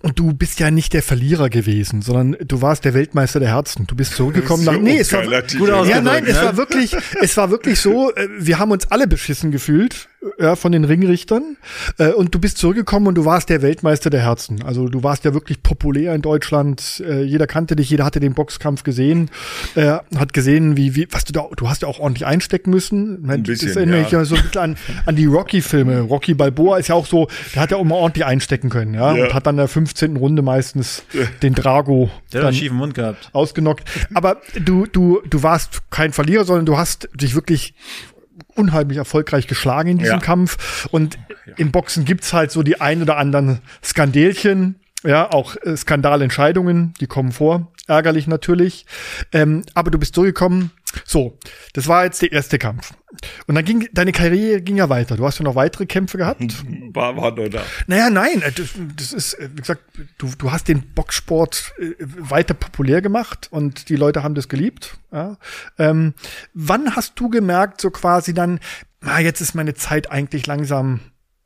und du bist ja nicht der Verlierer gewesen, sondern du warst der Weltmeister der Herzen. Du bist zurückgekommen nach. Nee, es war, ja, nein, es ne? war wirklich, es war wirklich so, äh, wir haben uns alle beschissen gefühlt, ja, von den Ringrichtern. Äh, und du bist zurückgekommen und du warst der Weltmeister der Herzen. Also du warst ja wirklich populär in Deutschland. Äh, jeder kannte dich, jeder hatte den Boxkampf gesehen, äh, hat gesehen, wie, wie, was du da, du hast ja auch ordentlich einstecken müssen. Ich Ein bisschen, das erinnert ja. mich ja so ein bisschen an, an die Rocky-Filme. Rocky Balboa ist ja auch so, der hat ja auch immer ordentlich einstecken können, ja. Ja. Und hat dann in der 15. Runde meistens den Drago Der hat einen schiefen Mund gehabt. ausgenockt. Aber du, du, du warst kein Verlierer, sondern du hast dich wirklich unheimlich erfolgreich geschlagen in diesem Ja. Kampf. Und im Boxen gibt's halt so die ein oder anderen Skandelchen, ja, auch äh, Skandalentscheidungen, die kommen vor. Ärgerlich natürlich. Ähm, aber du bist zurückgekommen. So, das war jetzt der erste Kampf. Und dann ging deine Karriere ging ja weiter. Du hast ja noch weitere Kämpfe gehabt. War, war nur da. Naja, nein, äh, das, das ist, äh, wie gesagt, du, du hast den Boxsport äh, weiter populär gemacht und die Leute haben das geliebt. Ja. Ähm, wann hast du gemerkt, so quasi dann, na, jetzt ist meine Zeit eigentlich langsam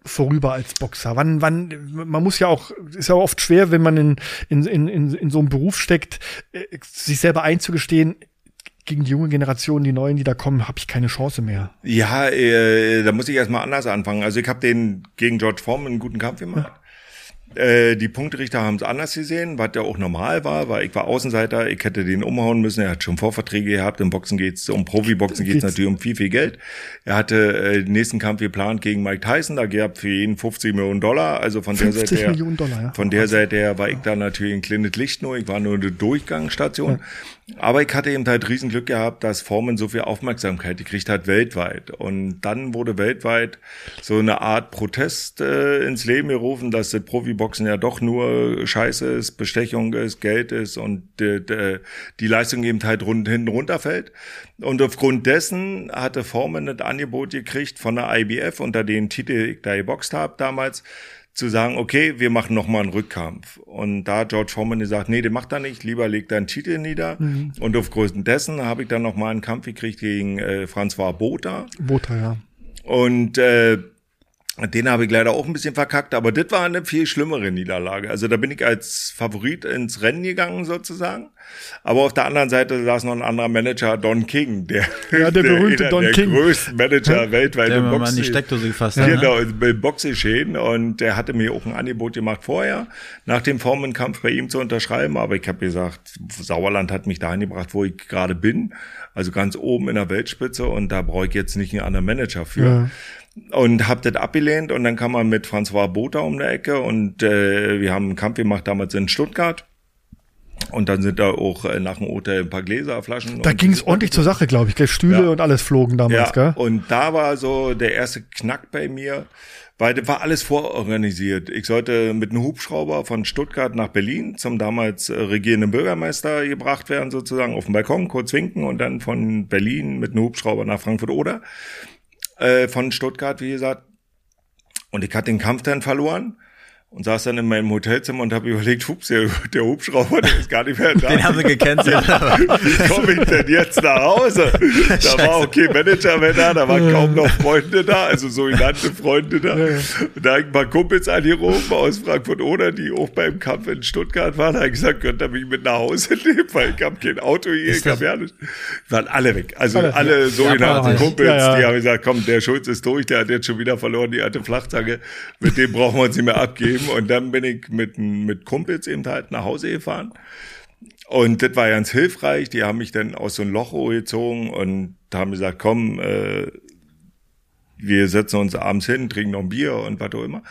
vorüber als Boxer? Wann, wann, man muss ja auch, ist ja oft schwer, wenn man in, in, in, in, so einem Beruf steckt, sich selber einzugestehen, gegen die junge Generation, die neuen, die da kommen, habe ich keine Chance mehr. Ja, äh, da muss ich erstmal anders anfangen. Also ich habe den gegen George Foreman einen guten Kampf gemacht. Ja. Äh, die Punkterichter haben es anders gesehen, was ja auch normal war, weil ich war Außenseiter, ich hätte den umhauen müssen, er hat schon Vorverträge gehabt, im Boxen geht's, um Profiboxen geht's natürlich um viel, viel Geld. Er hatte äh, den nächsten Kampf geplant gegen Mike Tyson, da gab für jeden 50 Millionen Dollar, also von der Seite her, Dollar, ja. von der Seite her war ich da natürlich ein kleines Licht nur, ich war nur eine Durchgangsstation. Ja. Aber ich hatte eben halt Riesenglück gehabt, dass Foreman so viel Aufmerksamkeit gekriegt hat weltweit. Und dann wurde weltweit so eine Art Protest äh, ins Leben gerufen, dass das Profiboxen ja doch nur Scheiße ist, Bestechung ist, Geld ist und äh, die Leistung eben halt rund, hinten runterfällt. Und aufgrund dessen hatte Foreman das Angebot gekriegt von der IBF, unter den Titel ich da geboxt habe damals, zu sagen, okay, wir machen noch mal einen Rückkampf. Und da George Foreman gesagt, nee, den macht er nicht, lieber legt er einen Titel nieder. Mhm. Und aufgrund dessen habe ich dann noch mal einen Kampf gekriegt gegen äh, François Botha. Botha, ja. Und äh, den habe ich leider auch ein bisschen verkackt, aber das war eine viel schlimmere Niederlage. Also da bin ich als Favorit ins Rennen gegangen sozusagen. Aber auf der anderen Seite saß noch ein anderer Manager, Don King, der, ja, der, berühmte Don der King. größte Manager weltweit der im Boxen. die Steckdose gefasst hat. Genau, ne? im Boxgeschehen. Und der hatte mir auch ein Angebot gemacht vorher, nach dem Formenkampf bei ihm zu unterschreiben. Aber ich habe gesagt, Sauerland hat mich dahin gebracht, wo ich gerade bin. Also ganz oben in der Weltspitze. Und da brauche ich jetzt nicht einen anderen Manager für. Ja und hab das abgelehnt und dann kam man mit François Botha um die Ecke und äh, wir haben einen Kampf gemacht damals in Stuttgart. Und dann sind da auch äh, nach dem Hotel ein paar Gläser, Flaschen. Da ging es ordentlich zur Sache, glaube ich. Gell? Stühle ja. und alles flogen damals, ja. gell? Und da war so der erste Knack bei mir, weil das war alles vororganisiert. Ich sollte mit einem Hubschrauber von Stuttgart nach Berlin zum damals äh, regierenden Bürgermeister gebracht werden, sozusagen auf dem Balkon, kurz winken und dann von Berlin mit einem Hubschrauber nach Frankfurt-Oder äh, von Stuttgart, wie gesagt. Und ich hatte den Kampf dann verloren und saß dann in meinem Hotelzimmer und habe überlegt, hups, der, der, Hubschrauber, der ist gar nicht mehr da. Den haben sie gecancelt. Wie komme ich denn jetzt nach Hause? Da war okay Manager mehr da, da waren kaum noch Freunde da, also sogenannte Freunde da. Und da habe ich ein paar Kumpels angerufen aus Frankfurt oder die auch beim Kampf in Stuttgart waren, da habe ich gesagt, könnt ihr mich mit nach Hause nehmen, weil ich habe kein Auto hier, ich habe ja nicht. Waren alle weg. Also alle, alle sogenannten Kumpels, ja, ja. die haben gesagt, komm, der Schulz ist durch, der hat jetzt schon wieder verloren, die alte Flachzange, mit dem brauchen wir uns nicht mehr abgeben gegeben und dann bin ich mit, mit Kumpels eben halt nach Hause gefahren. Und das war ganz hilfreich. Die haben mich dann aus so einem Loch gezogen und haben gesagt, komm, äh, wir setzen uns abends hin, trinken noch ein Bier und was auch immer.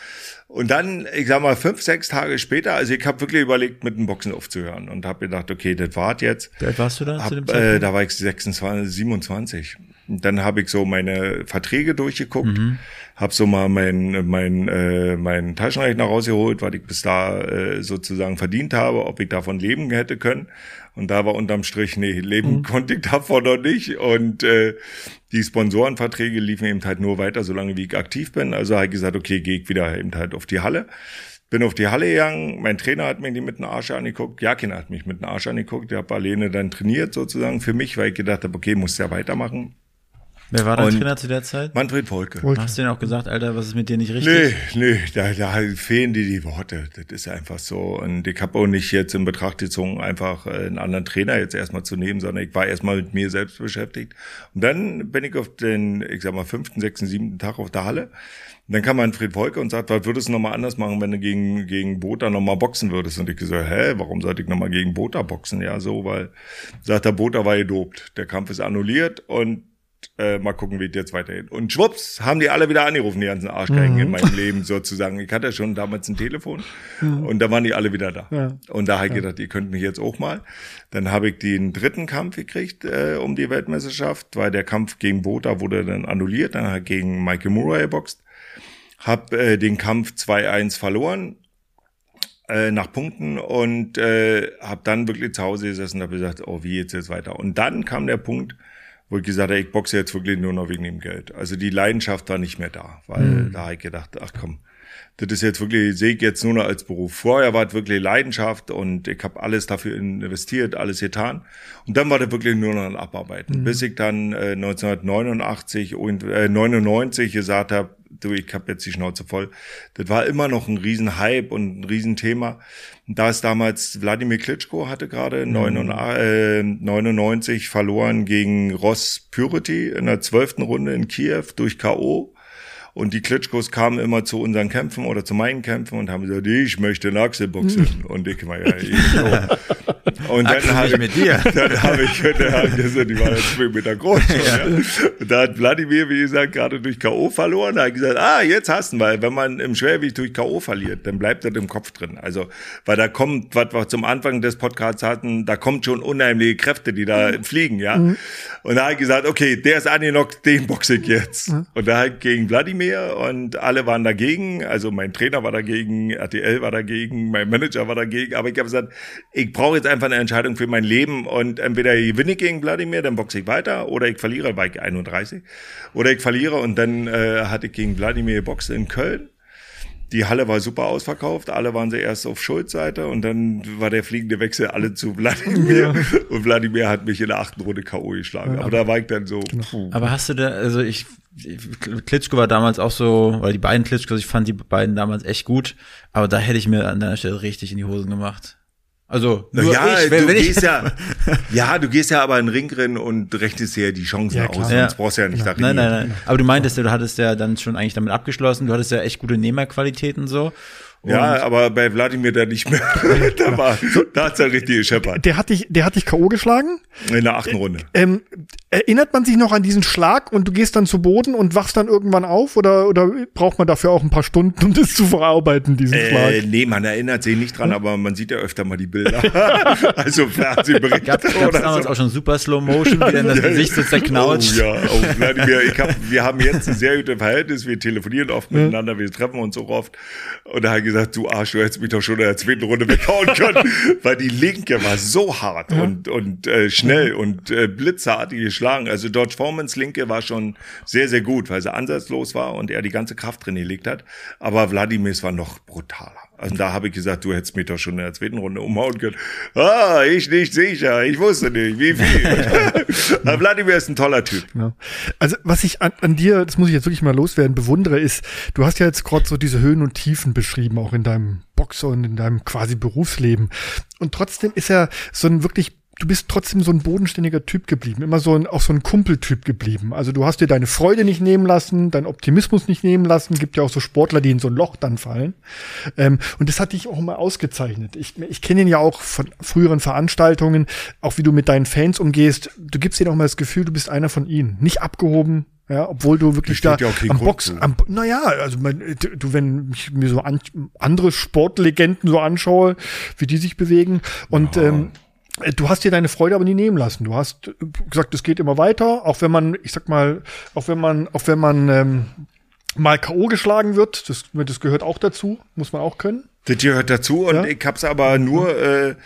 Und dann, ich sag mal, fünf, sechs Tage später, also ich habe wirklich überlegt, mit dem Boxen aufzuhören und habe gedacht, okay, das war's jetzt. Wie alt warst du da hab, zu dem Äh, da war ich 26, 27. Dann habe ich so meine Verträge durchgeguckt, mhm. habe so mal mein mein äh, mein Taschenrechner rausgeholt, was ich bis da äh, sozusagen verdient habe, ob ich davon leben hätte können. Und da war unterm Strich, nee, leben mhm. konnte ich davon noch nicht. Und äh, die Sponsorenverträge liefen eben halt nur weiter, solange wie ich aktiv bin. Also habe ich gesagt, okay, gehe ich wieder eben halt auf die Halle. Bin auf die Halle gegangen, mein Trainer hat mir die mit dem Arsch angeguckt, Jakin hat mich mit dem Arsch angeguckt, ich habe alleine dann trainiert sozusagen für mich, weil ich gedacht habe, okay, muss ja weitermachen. Wer war dein und Trainer zu der Zeit? Manfred Volke. Hast du denn auch gesagt, Alter, was ist mit dir nicht richtig? Nee, nee, da, da fehlen dir die Worte. Das ist einfach so. Und ich habe auch nicht jetzt in Betracht gezogen, einfach einen anderen Trainer jetzt erstmal zu nehmen, sondern ich war erstmal mit mir selbst beschäftigt. Und dann bin ich auf den, ich sag mal, fünften, sechsten, siebten Tag auf der Halle. Und dann kam Manfred Volke und sagt, was würdest du nochmal anders machen, wenn du gegen, gegen Bota nochmal boxen würdest? Und ich gesagt, hä, warum sollte ich nochmal gegen Bota boxen? Ja, so, weil, sagt der Bota war gedopt. Der Kampf ist annulliert und äh, mal gucken, wie es jetzt weitergeht. Und schwupps, haben die alle wieder angerufen, die ganzen Arschgeigen mhm. in meinem Leben sozusagen. Ich hatte schon damals ein Telefon mhm. und da waren die alle wieder da. Ja. Und da habe ich ja. gedacht, ihr könnt mich jetzt auch mal. Dann habe ich den dritten Kampf gekriegt äh, um die Weltmeisterschaft, weil der Kampf gegen Bota wurde dann annulliert. Dann hat ich gegen Michael Murray geboxt. Hab äh, den Kampf 2-1 verloren äh, nach Punkten und äh, habe dann wirklich zu Hause gesessen und habe gesagt, oh, wie jetzt jetzt weiter? Und dann kam der Punkt, wo ich gesagt habe, ich boxe jetzt wirklich nur noch wegen dem Geld. Also die Leidenschaft war nicht mehr da, weil mhm. da habe ich gedacht, ach komm, das ist jetzt wirklich, sehe ich jetzt nur noch als Beruf. Vorher war es wirklich Leidenschaft und ich habe alles dafür investiert, alles getan. Und dann war das wirklich nur noch ein Abarbeiten. Mhm. Bis ich dann äh, 1989 und äh, 99 gesagt habe, du, ich habe jetzt die Schnauze voll. Das war immer noch ein Riesenhype und ein Riesenthema. Da ist damals Wladimir Klitschko hatte gerade mhm. 99 verloren gegen Ross Purity in der zwölften Runde in Kiew durch K.O. Und die Klitschkos kamen immer zu unseren Kämpfen oder zu meinen Kämpfen und haben gesagt, ich möchte in Achselboxen. und ich war ja, ich so. Und dann habe ich mit dir. Dann habe ich, dann hab ich gesagt, die war jetzt zwei Meter groß. Ja. Ja. Und da hat Wladimir, wie gesagt, gerade durch K.O. verloren. Da hat gesagt, ah, jetzt hast du weil wenn man im Schwergewicht durch K.O. verliert, dann bleibt das im Kopf drin. Also, weil da kommt, was wir zum Anfang des Podcasts hatten, da kommt schon unheimliche Kräfte, die da mhm. fliegen, ja. Mhm. Und da hat ich gesagt, okay, der ist angenockt, den boxe ich jetzt. Mhm. Und da hat gegen Wladimir mehr und alle waren dagegen. Also mein Trainer war dagegen, RTL war dagegen, mein Manager war dagegen. Aber ich habe gesagt, ich brauche jetzt einfach eine Entscheidung für mein Leben und entweder gewinne ich gegen Wladimir, dann boxe ich weiter oder ich verliere, war ich 31. Oder ich verliere und dann äh, hatte ich gegen Wladimir geboxt in Köln. Die Halle war super ausverkauft, alle waren sie erst auf Schuldseite und dann war der fliegende Wechsel alle zu Wladimir ja. und Wladimir hat mich in der achten Runde K.O. geschlagen. Ja, aber, aber, da war ich dann so. Puh. Aber hast du da, also ich Klitschko war damals auch so, weil die beiden Klitschkos, ich fand die beiden damals echt gut, aber da hätte ich mir an deiner Stelle richtig in die Hosen gemacht. Also, nur ja, ich, wenn, du wenn gehst ich ja, ja, du gehst ja aber in den Ring rein und rechnest dir die Chancen ja, aus, sonst brauchst du ja nicht ja. darin. Nein, nein, nein. Aber du meintest ja, du hattest ja dann schon eigentlich damit abgeschlossen, du hattest ja echt gute Nehmerqualitäten so. Ja, aber bei Wladimir da nicht mehr. da war, da hat's ja richtig gescheppert. Der hat dich, der hat dich K.O. geschlagen? In der achten Runde. Ähm, erinnert man sich noch an diesen Schlag und du gehst dann zu Boden und wachst dann irgendwann auf oder, oder braucht man dafür auch ein paar Stunden, um das zu verarbeiten, diesen äh, Schlag? Nee, man erinnert sich nicht dran, hm? aber man sieht ja öfter mal die Bilder. also Fernsehberichte. Gab es damals so. auch schon super Slow Motion, wie dann das Gesicht so zerknautscht. Oh, ja, oh, Wladimir, ich hab, wir haben jetzt ein sehr gutes Verhältnis, wir telefonieren oft miteinander, wir treffen uns so oft und da gesagt, du Arsch, du hättest mich doch schon in der zweiten Runde weghauen können, weil die linke war so hart ja. und, und äh, schnell und äh, blitzartig geschlagen. Also George Formans linke war schon sehr, sehr gut, weil sie ansatzlos war und er die ganze Kraft drin gelegt hat. Aber Wladimirs war noch brutaler. Also da habe ich gesagt, du hättest mich doch schon in der zweiten Runde umhauen können. Ah, ich nicht sicher, ich wusste nicht, wie viel. Aber Vladimir ist ein toller Typ. Ja. Also was ich an, an, dir, das muss ich jetzt wirklich mal loswerden, bewundere, ist, du hast ja jetzt gerade so diese Höhen und Tiefen beschrieben, auch in deinem Boxer und in deinem quasi Berufsleben. Und trotzdem ist er so ein wirklich du bist trotzdem so ein bodenständiger Typ geblieben, immer so ein, auch so ein Kumpeltyp geblieben. Also du hast dir deine Freude nicht nehmen lassen, deinen Optimismus nicht nehmen lassen. Gibt ja auch so Sportler, die in so ein Loch dann fallen. Ähm, und das hat dich auch immer ausgezeichnet. Ich, ich kenne ihn ja auch von früheren Veranstaltungen, auch wie du mit deinen Fans umgehst. Du gibst dir auch mal das Gefühl, du bist einer von ihnen. Nicht abgehoben, ja, obwohl du wirklich da ja am Box, am, naja, also man, du, wenn ich mir so an, andere Sportlegenden so anschaue, wie die sich bewegen und ja. ähm, äh, du hast dir deine Freude aber nie nehmen lassen. Du hast gesagt, es geht immer weiter, auch wenn man, ich sag mal, auch wenn man, auch wenn man ähm, mal K.O. geschlagen wird, das, das gehört auch dazu, muss man auch können. Das gehört dazu und ja. ich habe es aber nur äh,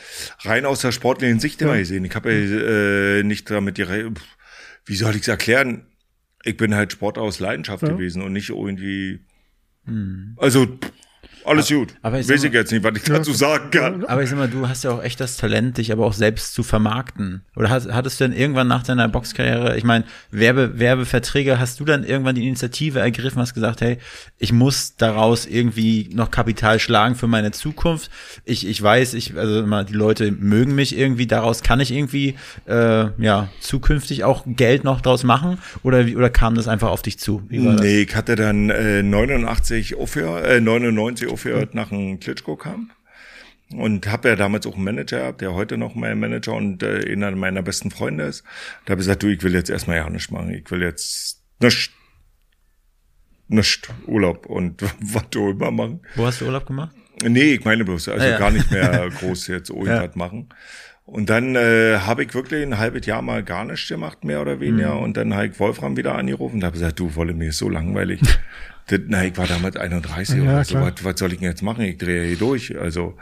rein aus der sportlichen Sicht immer ja. gesehen. Ich habe äh, nicht damit die, wie soll ich es erklären? Ich bin halt Sport aus Leidenschaft ja. gewesen und nicht irgendwie. Hm. Also alles gut. Aber ich Weiß ich jetzt nicht, was ich dazu sagen kann. Aber ich sag mal, du hast ja auch echt das Talent, dich aber auch selbst zu vermarkten. Oder hast, hattest du denn irgendwann nach deiner Boxkarriere, ich meine, Werbe, Werbeverträge, hast du dann irgendwann die Initiative ergriffen, hast gesagt, hey, ich muss daraus irgendwie noch Kapital schlagen für meine Zukunft. Ich, ich weiß, ich, also immer, die Leute mögen mich irgendwie, daraus kann ich irgendwie äh, ja zukünftig auch Geld noch draus machen? Oder, oder kam das einfach auf dich zu? Wie nee, ich hatte dann äh, 89 aufhört, äh, 99 aufgehört nach einem Klitschko-Kampf. Und habe ja damals auch einen Manager gehabt, der heute noch mein Manager und äh, einer meiner besten Freunde ist. Da habe ich gesagt, du, ich will jetzt erstmal ja nichts machen. Ich will jetzt nicht, nicht Urlaub und was du immer machen. Wo hast du Urlaub gemacht? Nee, ich meine bloß, also ah, ja. gar nicht mehr groß jetzt irgendwas ja. machen. Und dann äh, habe ich wirklich ein halbes Jahr mal gar nichts gemacht, mehr oder weniger. Mhm. Und dann habe ich Wolfram wieder angerufen und habe gesagt, du, Wolle, mir ist so langweilig. Das, na, ich war damals 31 ja, oder so. Was, was soll ich denn jetzt machen? Ich drehe hier durch. Also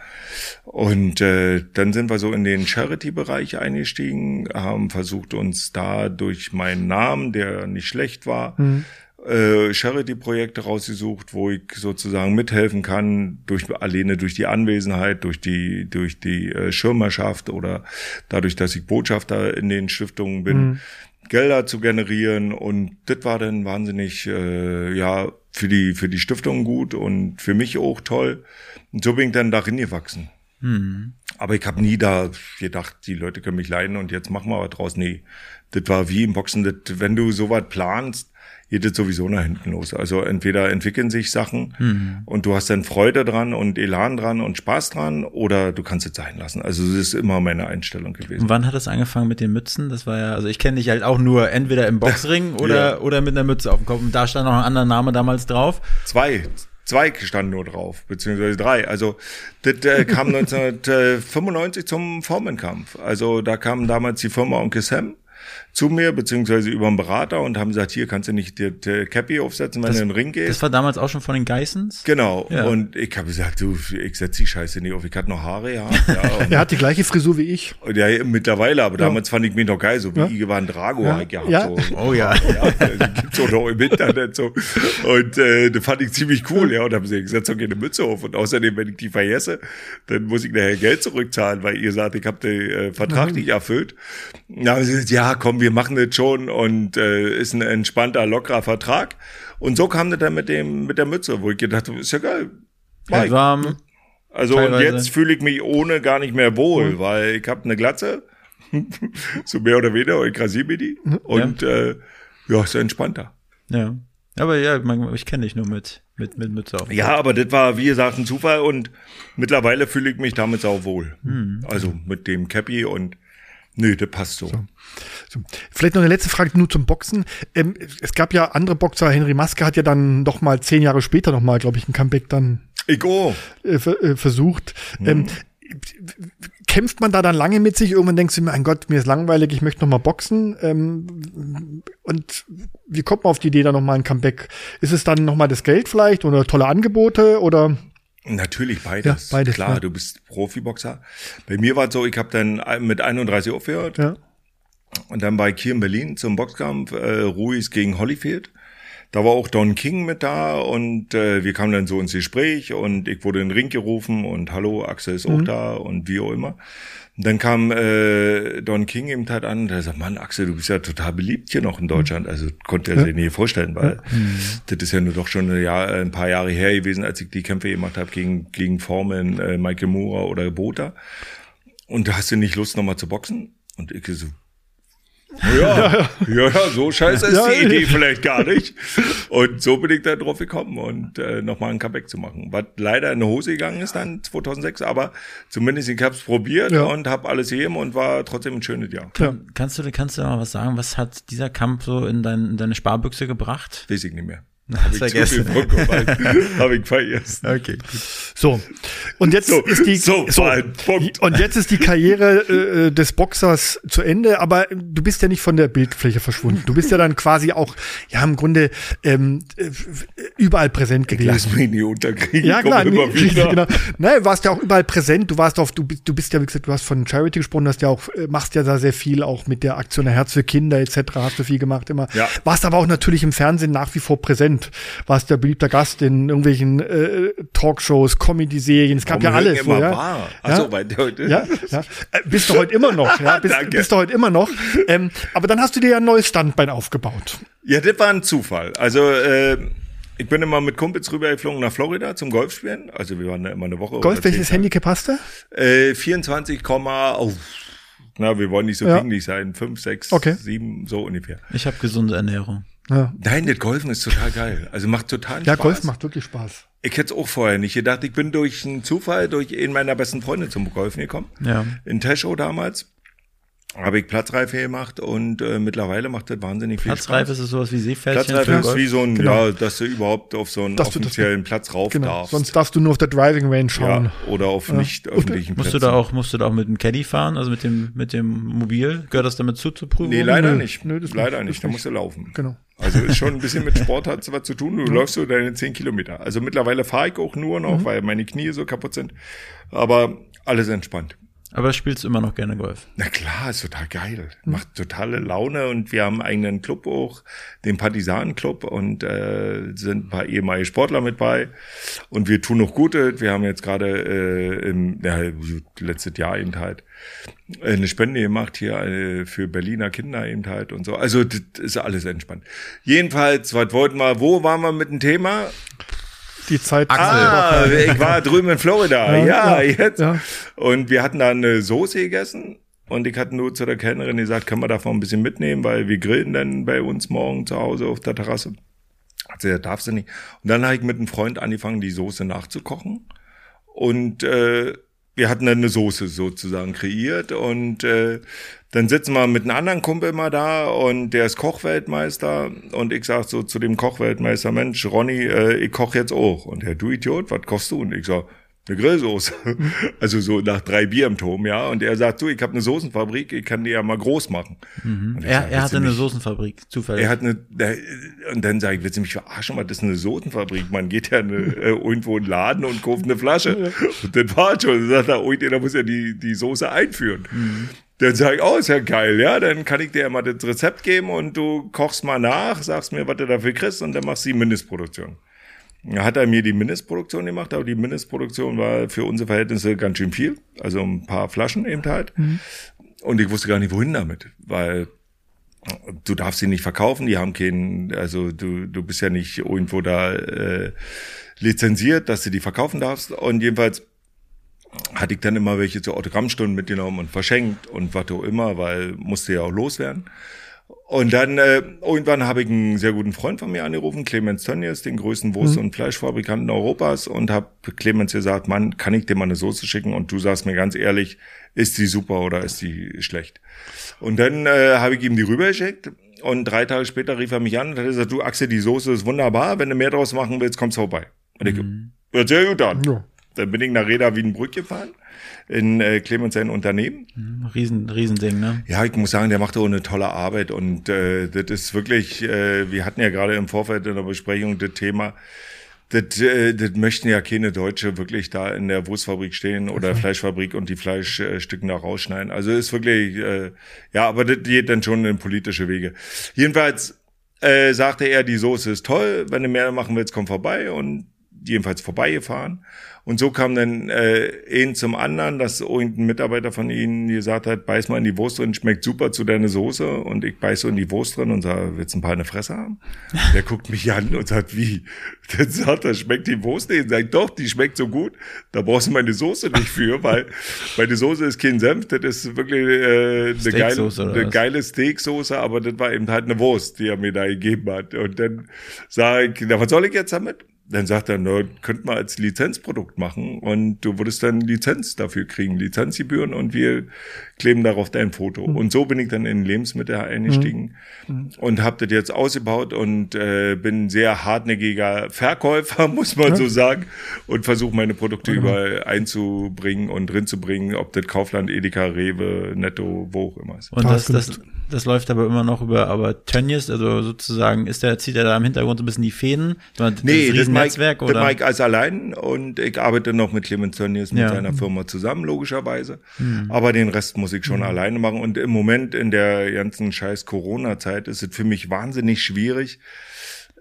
und äh, dann sind wir so in den Charity-Bereich eingestiegen, haben versucht uns da durch meinen Namen, der nicht schlecht war, mhm. Äh, Charity-Projekte rausgesucht, wo ich sozusagen mithelfen kann, durch alleine durch die Anwesenheit, durch die durch die äh, Schirmerschaft oder dadurch, dass ich Botschafter in den Stiftungen bin, mhm. Gelder zu generieren und das war dann wahnsinnig äh, ja für die für die Stiftung gut und für mich auch toll. Und so bin ich dann darin gewachsen. Mhm. Aber ich habe nie da gedacht, die Leute können mich leiden und jetzt machen wir was draus. Nee, das war wie im Boxen, das, wenn du sowas planst, geht es sowieso nach hinten los. Also entweder entwickeln sich Sachen mhm. und du hast dann Freude dran und Elan dran und Spaß dran oder du kannst es sein lassen. Also das ist immer meine Einstellung gewesen. Und wann hat es angefangen mit den Mützen? Das war ja, also ich kenne dich halt auch nur entweder im Boxring oder, ja. oder mit einer Mütze auf dem Kopf. Und da stand noch ein anderer Name damals drauf. Zwei. Zwei standen nur drauf, beziehungsweise drei. Also das äh, kam 1995 zum Formenkampf. Also da kam damals die Firma Onkel Sam zu mir, beziehungsweise über einen Berater und haben gesagt, hier kannst du nicht die, die Cappy aufsetzen, wenn das, du in den Ring gehst. Das war damals auch schon von den Geissens? Genau. Ja. Und ich habe gesagt, du, ich setz die Scheiße nicht auf. Ich hatte noch Haare, ja. ja er hat die gleiche Frisur wie ich. Ja, mittlerweile, aber ja. damals fand ich mich noch geil, so wie ja. Ivan Drago ja. halt gehabt. Ja. So. Oh ja. ja gibt's auch noch im Internet so. Und äh, das fand ich ziemlich cool, ja. Und haben sie gesagt, doch keine Mütze auf. Und außerdem, wenn ich die vergesse, dann muss ich nachher Geld zurückzahlen, weil ihr sagt, ich habe den äh, Vertrag mhm. nicht erfüllt. Dann haben sie gesagt, ja, komm, wir machen das schon und äh, ist ein entspannter, lockerer Vertrag. Und so kam das dann mit dem, mit der Mütze, wo ich gedacht habe, ist ja geil. Mike. warm. Also und jetzt fühle ich mich ohne gar nicht mehr wohl, mhm. weil ich habe eine Glatze, so mehr oder weniger, und ich rasiere mir die. Und ja, äh, ja ist entspannter. Ja. Aber ja, ich kenne dich nur mit, mit, mit Mütze auf. Ja, aber das war, wie gesagt, ein Zufall und mittlerweile fühle ich mich damit auch wohl. Mhm. Also mit dem Cappy und Nö, das passt so. so. so. Vielleicht noch eine letzte Frage nur zum Boxen. Ähm, es gab ja andere Boxer, Henry Maske hat ja dann noch mal zehn Jahre später noch mal, glaube ich, ein Comeback dann. Äh, äh, versucht. Mhm. Ähm, kämpft man da dann lange mit sich? Irgendwann denkst du mir, mein Gott, mir ist langweilig, ich möchte noch mal boxen. Ähm, und wie kommt man auf die Idee, da noch mal ein Comeback? Ist es dann noch mal das Geld vielleicht oder tolle Angebote oder? Natürlich beides. Ja, beides Klar, ja. du bist Profiboxer. Bei mir war es so, ich habe dann mit 31 aufgehört. Ja. Und dann ich hier in Berlin zum Boxkampf äh, Ruiz gegen Holyfield. Da war auch Don King mit da und äh, wir kamen dann so ins Gespräch und ich wurde in den Ring gerufen und hallo, Axel ist auch mhm. da und wie auch immer. Und dann kam äh, Don King eben halt an und er sagt, Mann, Axel, du bist ja total beliebt hier noch in Deutschland. Also konnte er sich nie vorstellen, weil mhm. das ist ja nur doch schon ein, Jahr, ein paar Jahre her gewesen, als ich die Kämpfe gemacht habe gegen, gegen Formen, äh, Michael Moore oder Bota. Und da hast du nicht Lust, nochmal zu boxen? Und ich so, ja, ja, ja, so scheiße ist die Idee vielleicht gar nicht. Und so bin ich da drauf gekommen und äh, nochmal ein Comeback zu machen. Was leider in die Hose gegangen ist dann 2006, aber zumindest ich habe es probiert ja. und habe alles gegeben und war trotzdem ein schönes Jahr. Ja. Kannst du kannst du mal was sagen? Was hat dieser Kampf so in, dein, in deine Sparbüchse gebracht? Weiß ich nicht mehr. Habe ich vergessen. Habe ich vergessen. Okay. Gut. So. Und jetzt so, ist die so, so und jetzt ist die Karriere äh, des Boxers zu Ende, aber du bist ja nicht von der Bildfläche verschwunden. Du bist ja dann quasi auch ja im Grunde ähm, äh, überall präsent gewesen. Lass mich nie unterkriegen. Ja, klar, nee, genau. Nein, warst ja auch überall präsent. Du warst auf du bist du bist ja wie gesagt, du hast von Charity gesprochen, hast ja auch äh, machst ja da sehr viel auch mit der Aktion Herz für Kinder etc. hast du viel gemacht immer. Ja. Warst aber auch natürlich im Fernsehen nach wie vor präsent Prozent warst der beliebter Gast in irgendwelchen äh, Talkshows, Comedy-Serien. Es gab Warum ja alles. Immer so, ja? War. Ach so, bei heute. Ja, ja. Äh, bist du heute immer noch. Ja? Bist, Danke. bist du heute immer noch. Ähm, aber dann hast du dir ja ein neues Standbein aufgebaut. Ja, das war ein Zufall. Also äh, ich bin immer mit Kumpels rübergeflogen nach Florida zum Golfspielen. Also wir waren da immer eine Woche. Golf, welches Handicap hast du? Äh, 24, oh, na, wir wollen nicht so ja. pingelig sein. 5, 6, okay. 7, so ungefähr. Ich habe gesunde Ernährung. Ja. Nein, das Golfen ist total geil. Also macht total Spaß. Ja, Golf macht wirklich Spaß. Ich hätte es auch vorher nicht gedacht. Ich bin durch einen Zufall durch einen meiner besten Freunde zum Golfen gekommen. Ja. In Teschow damals habe ich Platzreife gemacht und äh, mittlerweile macht das wahnsinnig viel Platzreife Spaß. ist sowas wie Seepferdchen. Platzreife ist wie so ein, genau. ja, dass du überhaupt auf so einen dass offiziellen du, Platz rauf genau. darfst. Sonst darfst du nur auf der Driving Range schauen. Ja, oder auf ja. nicht öffentlichen musst Plätzen. Du da auch, musst du da auch mit dem Caddy fahren, also mit dem, mit dem Mobil? Gehört das damit zu, zur Prüfung? Nee, leider Nö. nicht. Nö, leider nicht. nicht. Da musst du laufen. Genau. Also ist schon ein bisschen mit Sport hat was zu tun. Du mhm. läufst so deine zehn Kilometer. Also mittlerweile fahre ich auch nur noch, mhm. weil meine Knie so kaputt sind. Aber alles entspannt. Aber spielst du immer noch gerne Golf? Na klar, ist total geil. Macht totale Laune und wir haben einen eigenen Club auch, den Partisanenclub und äh, sind ein paar ehemalige Sportler mit bei. Und wir tun noch Gute. Wir haben jetzt gerade äh, im ja, letztes Jahr eben halt eine Spende gemacht hier äh, für Berliner Kinder eben halt und so. Also das ist alles entspannt. Jedenfalls, was wollten wir, wo waren wir mit dem Thema? Die Zeit. Ah, ich war drüben in Florida. Ja, Ja, ja, jetzt. ja. Und wir hatten da eine Soße gegessen. Und ich hatte nur zu der Kellnerin gesagt, können wir davon ein bisschen mitnehmen, weil wir grillen dann bei uns morgen zu Hause auf der Terrasse. Hat sie gesagt, darf sie nicht. Und dann habe ich mit einem Freund angefangen, die Soße nachzukochen. Und äh, wir hatten dann eine Soße sozusagen kreiert und äh, dann sitzen wir mit einem anderen Kumpel mal da und der ist Kochweltmeister und ich sag so zu dem Kochweltmeister, Mensch, Ronny, äh, ich koch jetzt auch. Und der, du Idiot, was kochst du? Und ich sag, eine Grillsoße. Also so nach drei Bier im Turm, ja. Und er sagt, du, ich habe eine Soßenfabrik, ich kann die ja mal groß machen. Ich Er, sag, er hatte eine mich- Soßenfabrik, zufällig. er hat eine, der, und dann sage ich, willst du mich verarschen? Was ist eine Soßenfabrik? Man geht ja eine, äh, irgendwo in den Laden und kauft eine Flasche. Und dann war schon. Dann sagt er, oh, der muss ja die, die Soße einführen. Dann sage ich, oh, ist ja geil, ja. Dann kann ich dir ja mal das Rezept geben und du kochst mal nach, sagst mir, was du dafür kriegst und dann machst du die Mindestproduktion. Hat er mir die Mindestproduktion gemacht, aber die Mindestproduktion war für unsere Verhältnisse ganz schön viel. Also ein paar Flaschen eben halt. Und ich wusste gar nicht, wohin damit, weil du darfst sie nicht verkaufen, die haben keinen, also du, du bist ja nicht irgendwo da äh, lizenziert, dass du die verkaufen darfst. Und jedenfalls hatte ich dann immer welche zu Autogrammstunden mitgenommen und verschenkt und was auch immer, weil musste ja auch loswerden. Und dann äh, irgendwann habe ich einen sehr guten Freund von mir angerufen, Clemens Tönnies, den größten Wurst- und Fleischfabrikanten Europas, und habe Clemens gesagt, Mann, kann ich dir mal eine Soße schicken? Und du sagst mir ganz ehrlich, ist die super oder ist die schlecht? Und dann äh, habe ich ihm die rübergeschickt und drei Tage später rief er mich an und hat gesagt, du Axel, die Soße ist wunderbar, wenn du mehr draus machen willst, kommst vorbei. Und ich, hört sehr gut an. Ja. Dann bin ich nach Reda Wiedenbrück gefahren, in äh, Clemens sein Unternehmen. Riesen, Riesending, ne? Ja, ich muss sagen, der macht auch eine tolle Arbeit und äh, das ist wirklich, äh, wir hatten ja gerade im Vorfeld in der Besprechung das Thema, das, äh, das möchten ja keine Deutsche wirklich da in der Wurstfabrik stehen oder Fleischfabrik und die Fleischstücken da rausschneiden. Also ist wirklich, äh, ja, aber das geht dann schon in politische Wege. Jedenfalls äh, sagte er, die Soße ist toll, wenn du mehr machen willst, komm vorbei und jedenfalls vorbeigefahren. Und so kam dann äh, ein zum anderen, dass irgendein Mitarbeiter von ihnen gesagt hat, beiß mal in die Wurst drin, schmeckt super zu deiner Soße. Und ich beiß so in die Wurst drin und sage, willst du ein paar in der Fresse haben? Der guckt mich an und sagt, wie? Dann sagt er, schmeckt die Wurst nicht? Sagt, doch, die schmeckt so gut, da brauchst du meine Soße nicht für, weil meine Soße ist kein Senf, das ist wirklich äh, eine, geile, eine geile Steaksoße, aber das war eben halt eine Wurst, die er mir da gegeben hat. Und dann sage ich, na, was soll ich jetzt damit? Dann sagt er, na, könnte man als Lizenzprodukt machen und du würdest dann Lizenz dafür kriegen, Lizenzgebühren und wir kleben darauf dein Foto. Und so bin ich dann in Lebensmittel eingestiegen und habe das jetzt ausgebaut und äh, bin ein sehr hartnäckiger Verkäufer, muss man so sagen, und versuche meine Produkte überall einzubringen und drin zu bringen, ob das Kaufland, Edeka, Rewe, Netto, wo auch immer ist. Und Da das, du das, das läuft aber immer noch über, aber Tönnies, also sozusagen, ist der, zieht er da im Hintergrund so ein bisschen die Fäden? Das Nee, das das oder? Mike als allein und ich arbeite noch mit Clemens Tönnies mit Ja. seiner Firma zusammen, logischerweise. Aber den Rest muss ich schon alleine machen. Und im Moment in der ganzen scheiß Corona-Zeit ist es für mich wahnsinnig schwierig.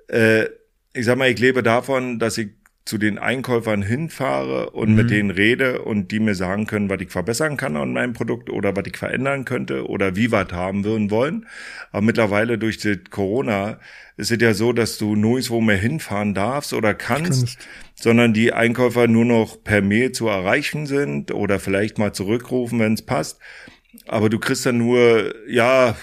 Äh, ich sag mal, ich lebe davon, dass ich zu den Einkäufern hinfahre und mit denen rede und die mir sagen können, was ich verbessern kann an meinem Produkt oder was ich verändern könnte oder wie wir es haben würden wollen. Aber mittlerweile durch die Corona ist es ja so, dass du nirgendwo mehr hinfahren darfst oder kannst, Kannst. sondern die Einkäufer nur noch per Mail zu erreichen sind oder vielleicht mal zurückrufen, wenn es passt. Aber du kriegst dann nur, ja,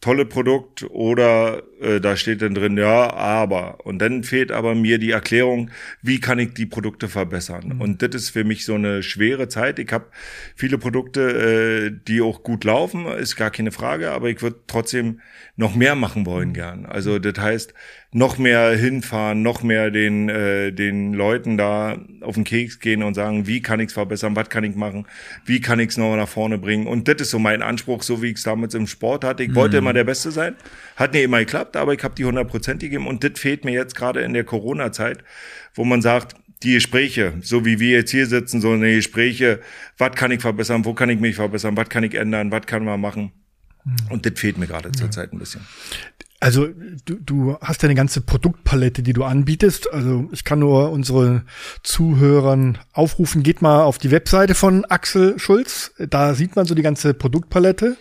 tolle Produkt oder äh, da steht dann drin, ja, aber. Und dann fehlt aber mir die Erklärung, wie kann ich die Produkte verbessern. Und das ist für mich so eine schwere Zeit. Ich habe viele Produkte, äh, die auch gut laufen, ist gar keine Frage, aber ich würde trotzdem noch mehr machen wollen gern. Also das heißt, noch mehr hinfahren, noch mehr den, äh, den Leuten da auf den Keks gehen und sagen, wie kann ich's verbessern, was kann ich machen, wie kann ich's noch nach vorne bringen. Und das ist so mein Anspruch, so wie ich's damals im Sport hatte. Ich wollte immer der Beste sein. Hat nicht immer geklappt, aber ich habe die 100 Prozent gegeben. Und das fehlt mir jetzt gerade in der Corona-Zeit, wo man sagt, die Gespräche, so wie wir jetzt hier sitzen, so eine Gespräche, was kann ich verbessern, wo kann ich mich verbessern, was kann ich ändern, was kann man machen. Und das fehlt mir gerade zurzeit ein bisschen. Also du, du hast ja eine ganze Produktpalette, die du anbietest. Also ich kann nur unsere Zuhörern aufrufen, geht mal auf die Webseite von Axel Schulz. Da sieht man so die ganze Produktpalette.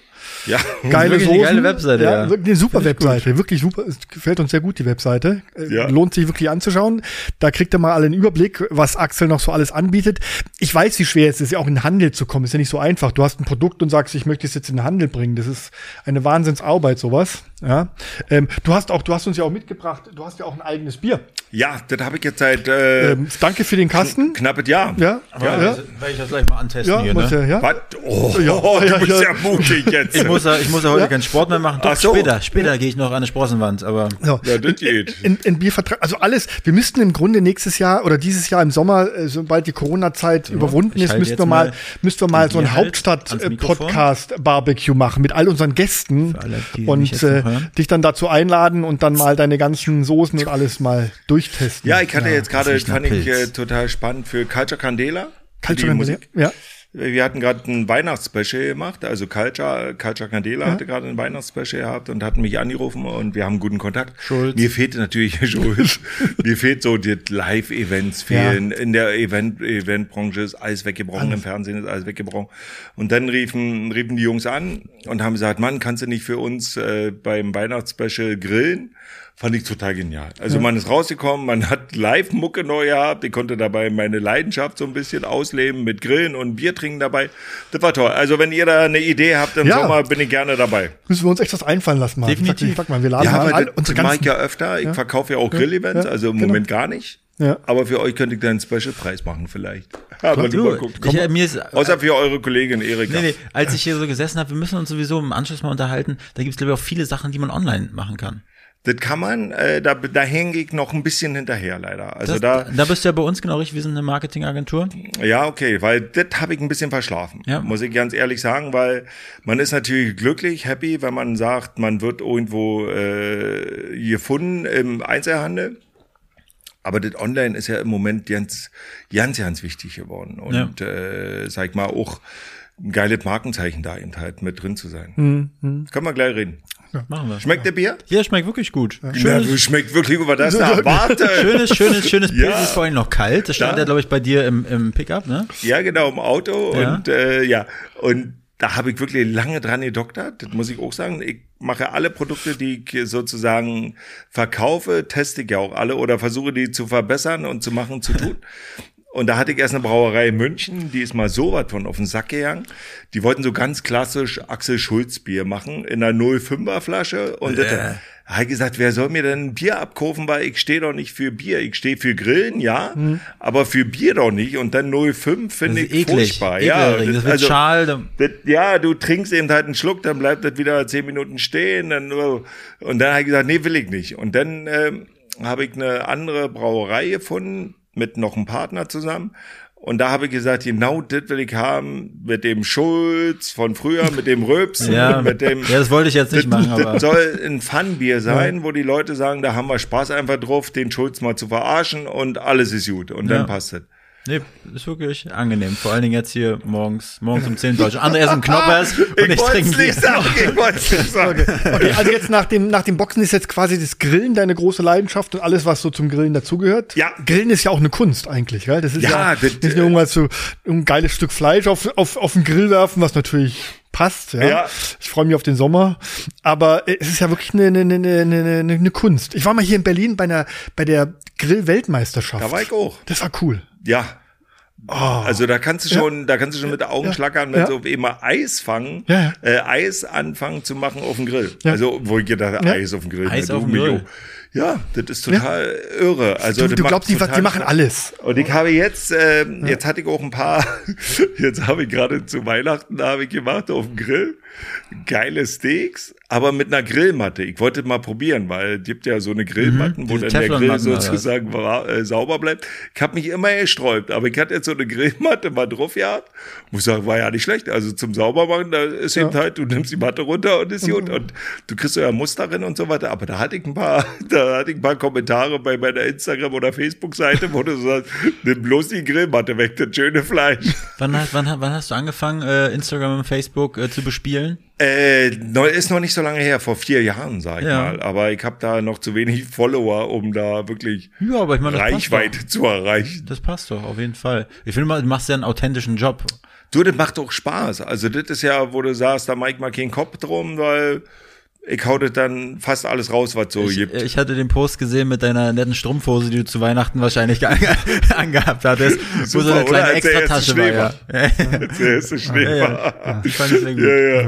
Ja, Geile wirklich eine Soßen. geile Webseite, ja. Wirklich eine super Webseite, wirklich super. Es gefällt uns sehr gut, die Webseite. Äh, Ja. Lohnt sich wirklich anzuschauen. Da kriegt ihr mal alle einen Überblick, was Axel noch so alles anbietet. Ich weiß, wie schwer es ist, ja auch in den Handel zu kommen. Ist ja nicht so einfach. Du hast ein Produkt und sagst, ich möchte es jetzt in den Handel bringen. Das ist eine Wahnsinnsarbeit, sowas. Ja. Ähm, du hast auch, du hast uns ja auch mitgebracht, du hast ja auch ein eigenes Bier. ja, das habe ich jetzt seit äh, Ähm, danke für den Kasten. knappes Jahr. Ja, Ja, ja, also, werde ich das gleich mal antesten ja, hier, muss ne? ja, ja. Was? Oh, Ja, du ja, bist ja. ja mutig jetzt. Ich muss, ja- ich muss ja heute Ja. keinen Sport mehr machen. Doch, Ach so. später, später gehe ich noch an eine Sprossenwand, aber So. Ja, das geht. In, in Biervertrag, also alles. Wir müssten im Grunde nächstes Jahr oder dieses Jahr im Sommer, äh, sobald die Corona-Zeit überwunden ist, müssten wir mal, müssten wir mal so ein Bierhalt ans Mikrofon. Hauptstadt-Podcast-Barbecue machen mit all unseren Gästen alle, und äh, dich dann dazu einladen und dann mal deine ganzen Soßen und alles mal durchtesten. Ja, ich hatte jetzt gerade, fand ich äh, total spannend für Culture Candela. Culture Musik. ja. Wir hatten gerade ein Weihnachtsspecial gemacht, also Culture, Culture Candela hatte gerade ein Weihnachtsspecial gehabt und hatten mich angerufen und wir haben guten Kontakt. Schulz. Mir fehlt natürlich Schulz. Mir fehlt so die Live-Events fehlen. In der Event, Eventbranche ist alles weggebrochen, im Fernsehen ist alles weggebrochen. Und dann riefen, riefen die Jungs an und haben gesagt, Mann, kannst du nicht für uns äh, beim Weihnachtsspecial grillen? Fand ich total genial. Also man ist rausgekommen, man hat Live-Mucke neu gehabt, ich konnte dabei meine Leidenschaft so ein bisschen ausleben mit Grillen und Bier trinken dabei. Das war toll. Also wenn ihr da eine Idee habt im Ja. Sommer, bin ich gerne dabei. Müssen wir uns echt was einfallen lassen mal. Definitiv. Ich sag, mal, wir laden Ja, mal all das, unsere ganzen ich ja öfter. Ich verkaufe ja auch Grill-Events, ja, also im genau. Moment gar nicht. Ja. Aber für euch könnte ich dann einen Special-Preis machen vielleicht. Aber du, mal gucken. ich, äh, mir ist, Außer für eure Kollegin Erika. nee, nee, als ich hier so gesessen habe, wir müssen uns sowieso im Anschluss mal unterhalten, da gibt es glaube ich auch viele Sachen, die man online machen kann. Das kann man, äh, da, da hänge ich noch ein bisschen hinterher leider. Also Das, da, da bist du ja bei uns genau richtig, wir sind eine Marketingagentur. Ja, okay, weil das habe ich ein bisschen verschlafen, Ja. muss ich ganz ehrlich sagen, weil man ist natürlich glücklich, happy, wenn man sagt, man wird irgendwo äh, gefunden im Einzelhandel. Aber das Online ist ja im Moment ganz, ganz, ganz wichtig geworden. Und äh, sag ich mal, auch ein geiles Markenzeichen da eben halt mit drin zu sein. Mhm, Können wir gleich reden. Machen wir. Schmeckt der Bier? Ja, schmeckt wirklich gut. Ja, Schönes, schmeckt wirklich über das da. Warte! schönes, schönes, schönes Ja. ist vor allem noch kalt. Das stand ja, glaube ich, bei dir im, im Pickup, ne? Ja, genau, im Auto. Ja. Und äh, ja, und da habe ich wirklich lange dran gedoktert, das muss ich auch sagen. Ich mache alle Produkte, die ich sozusagen verkaufe, teste ich ja auch alle oder versuche die zu verbessern und zu machen, zu tun. Und da hatte ich erst eine Brauerei in München, die ist mal so was von auf den Sack gegangen. Die wollten so ganz klassisch Axel Schulz Bier machen in einer 05er Flasche. Und das, da habe ich gesagt, wer soll mir denn ein Bier abkaufen, weil ich stehe doch nicht für Bier. Ich stehe für Grillen, ja, aber für Bier doch nicht. Und dann 05 finde Das ich eklig. furchtbar. Ja, Ekelerregend. das das- wird also- schal. Da, das, ja, du trinkst eben halt einen Schluck, dann bleibt das wieder zehn Minuten stehen. Dann, oh. und dann habe ich gesagt, nee, will ich nicht. Und dann ähm, habe ich eine andere Brauerei gefunden, mit noch einem Partner zusammen. Und da habe ich gesagt, genau das will ich haben, mit dem Schulz von früher, mit dem Röps, ja, mit dem... ja, das wollte ich jetzt nicht das, machen, aber das soll ein Funbier sein, wo die Leute sagen, da haben wir Spaß einfach drauf, den Schulz mal zu verarschen und alles ist gut. Und Ja. dann passt es. Nee, ist wirklich angenehm. Vor allen Dingen jetzt hier morgens, morgens um 10 in Deutschland. Andere essen Knoppers und ich, wollt's trinke Bier. nicht sagen, ich wollt's nicht sagen. Okay, also jetzt nach dem, nach dem Boxen ist jetzt quasi das Grillen deine große Leidenschaft und alles, was so zum Grillen dazugehört. Ja. Grillen ist ja auch eine Kunst eigentlich, gell? Das ist ja, Ja, ja das- nicht nur irgendwas so ein geiles Stück Fleisch auf, auf, auf den Grill werfen, was natürlich passt, ja. Ja. Ich freue mich auf den Sommer. Aber äh, es ist ja wirklich eine, eine, eine, eine, eine, Kunst. Ich war mal hier in Berlin bei einer, bei der Grill-Weltmeisterschaft. Da war ich auch. Das war cool. Ja. Also da kannst du schon, da kannst du schon mit den Augen Ja. schlackern, wenn Ja. auf immer Eis fangen, Ja, ja. Äh, Eis anfangen zu machen auf dem Grill. Ja. Also wo ich gedacht habe, Ja. Eis auf dem Grill. Eis ne, auf du dem Grill. Ja, das ist total irre. Also Du, du glaubst, die, die machen alles. Und ich habe jetzt, äh, jetzt hatte ich auch ein paar, jetzt habe ich gerade zu Weihnachten, da habe ich gemacht auf dem Grill, geile Steaks, aber mit einer Grillmatte. Ich wollte mal probieren, weil es gibt ja so eine Grillmatten, wo Mhm. diese dann der Grill sozusagen äh, sauber bleibt. Ich habe mich immer gesträubt, aber ich hatte jetzt so eine Grillmatte mal drauf gehabt. Muss sagen, war ja nicht schlecht. Also zum Saubermachen, da ist eben halt, du nimmst die Matte runter und ist gut und du kriegst so ja Muster drin und so weiter. Aber da hatte ich ein paar, da da hatte ich ein paar Kommentare bei meiner Instagram- oder Facebook-Seite, wo du sagst, nimm bloß die Grillmatte weg, das schöne Fleisch. Wann, hast- wann, wann hast du angefangen, äh, Instagram und Facebook äh, zu bespielen? Äh, ist noch nicht so lange her, vor vier Jahren, sag ich Ja. mal. Aber ich habe da noch zu wenig Follower, um da wirklich Ja, aber ich meine, Reichweite zu erreichen. doch. Das passt doch, auf jeden Fall. Ich finde mal, du machst ja einen authentischen Job. Du, das macht auch Spaß. Also das ist ja, wo du sagst, da mach ich mal keinen Kopf drum, weil ich hau das dann fast alles raus, was so Ich, gibt. ich hatte den Post gesehen mit deiner netten Strumpfhose, die du zu Weihnachten wahrscheinlich ange angehabt hattest, wo so Super, eine oder? kleine erste Extratasche war. Ja. Der erste Schnee Ja, ja. Ja, ja.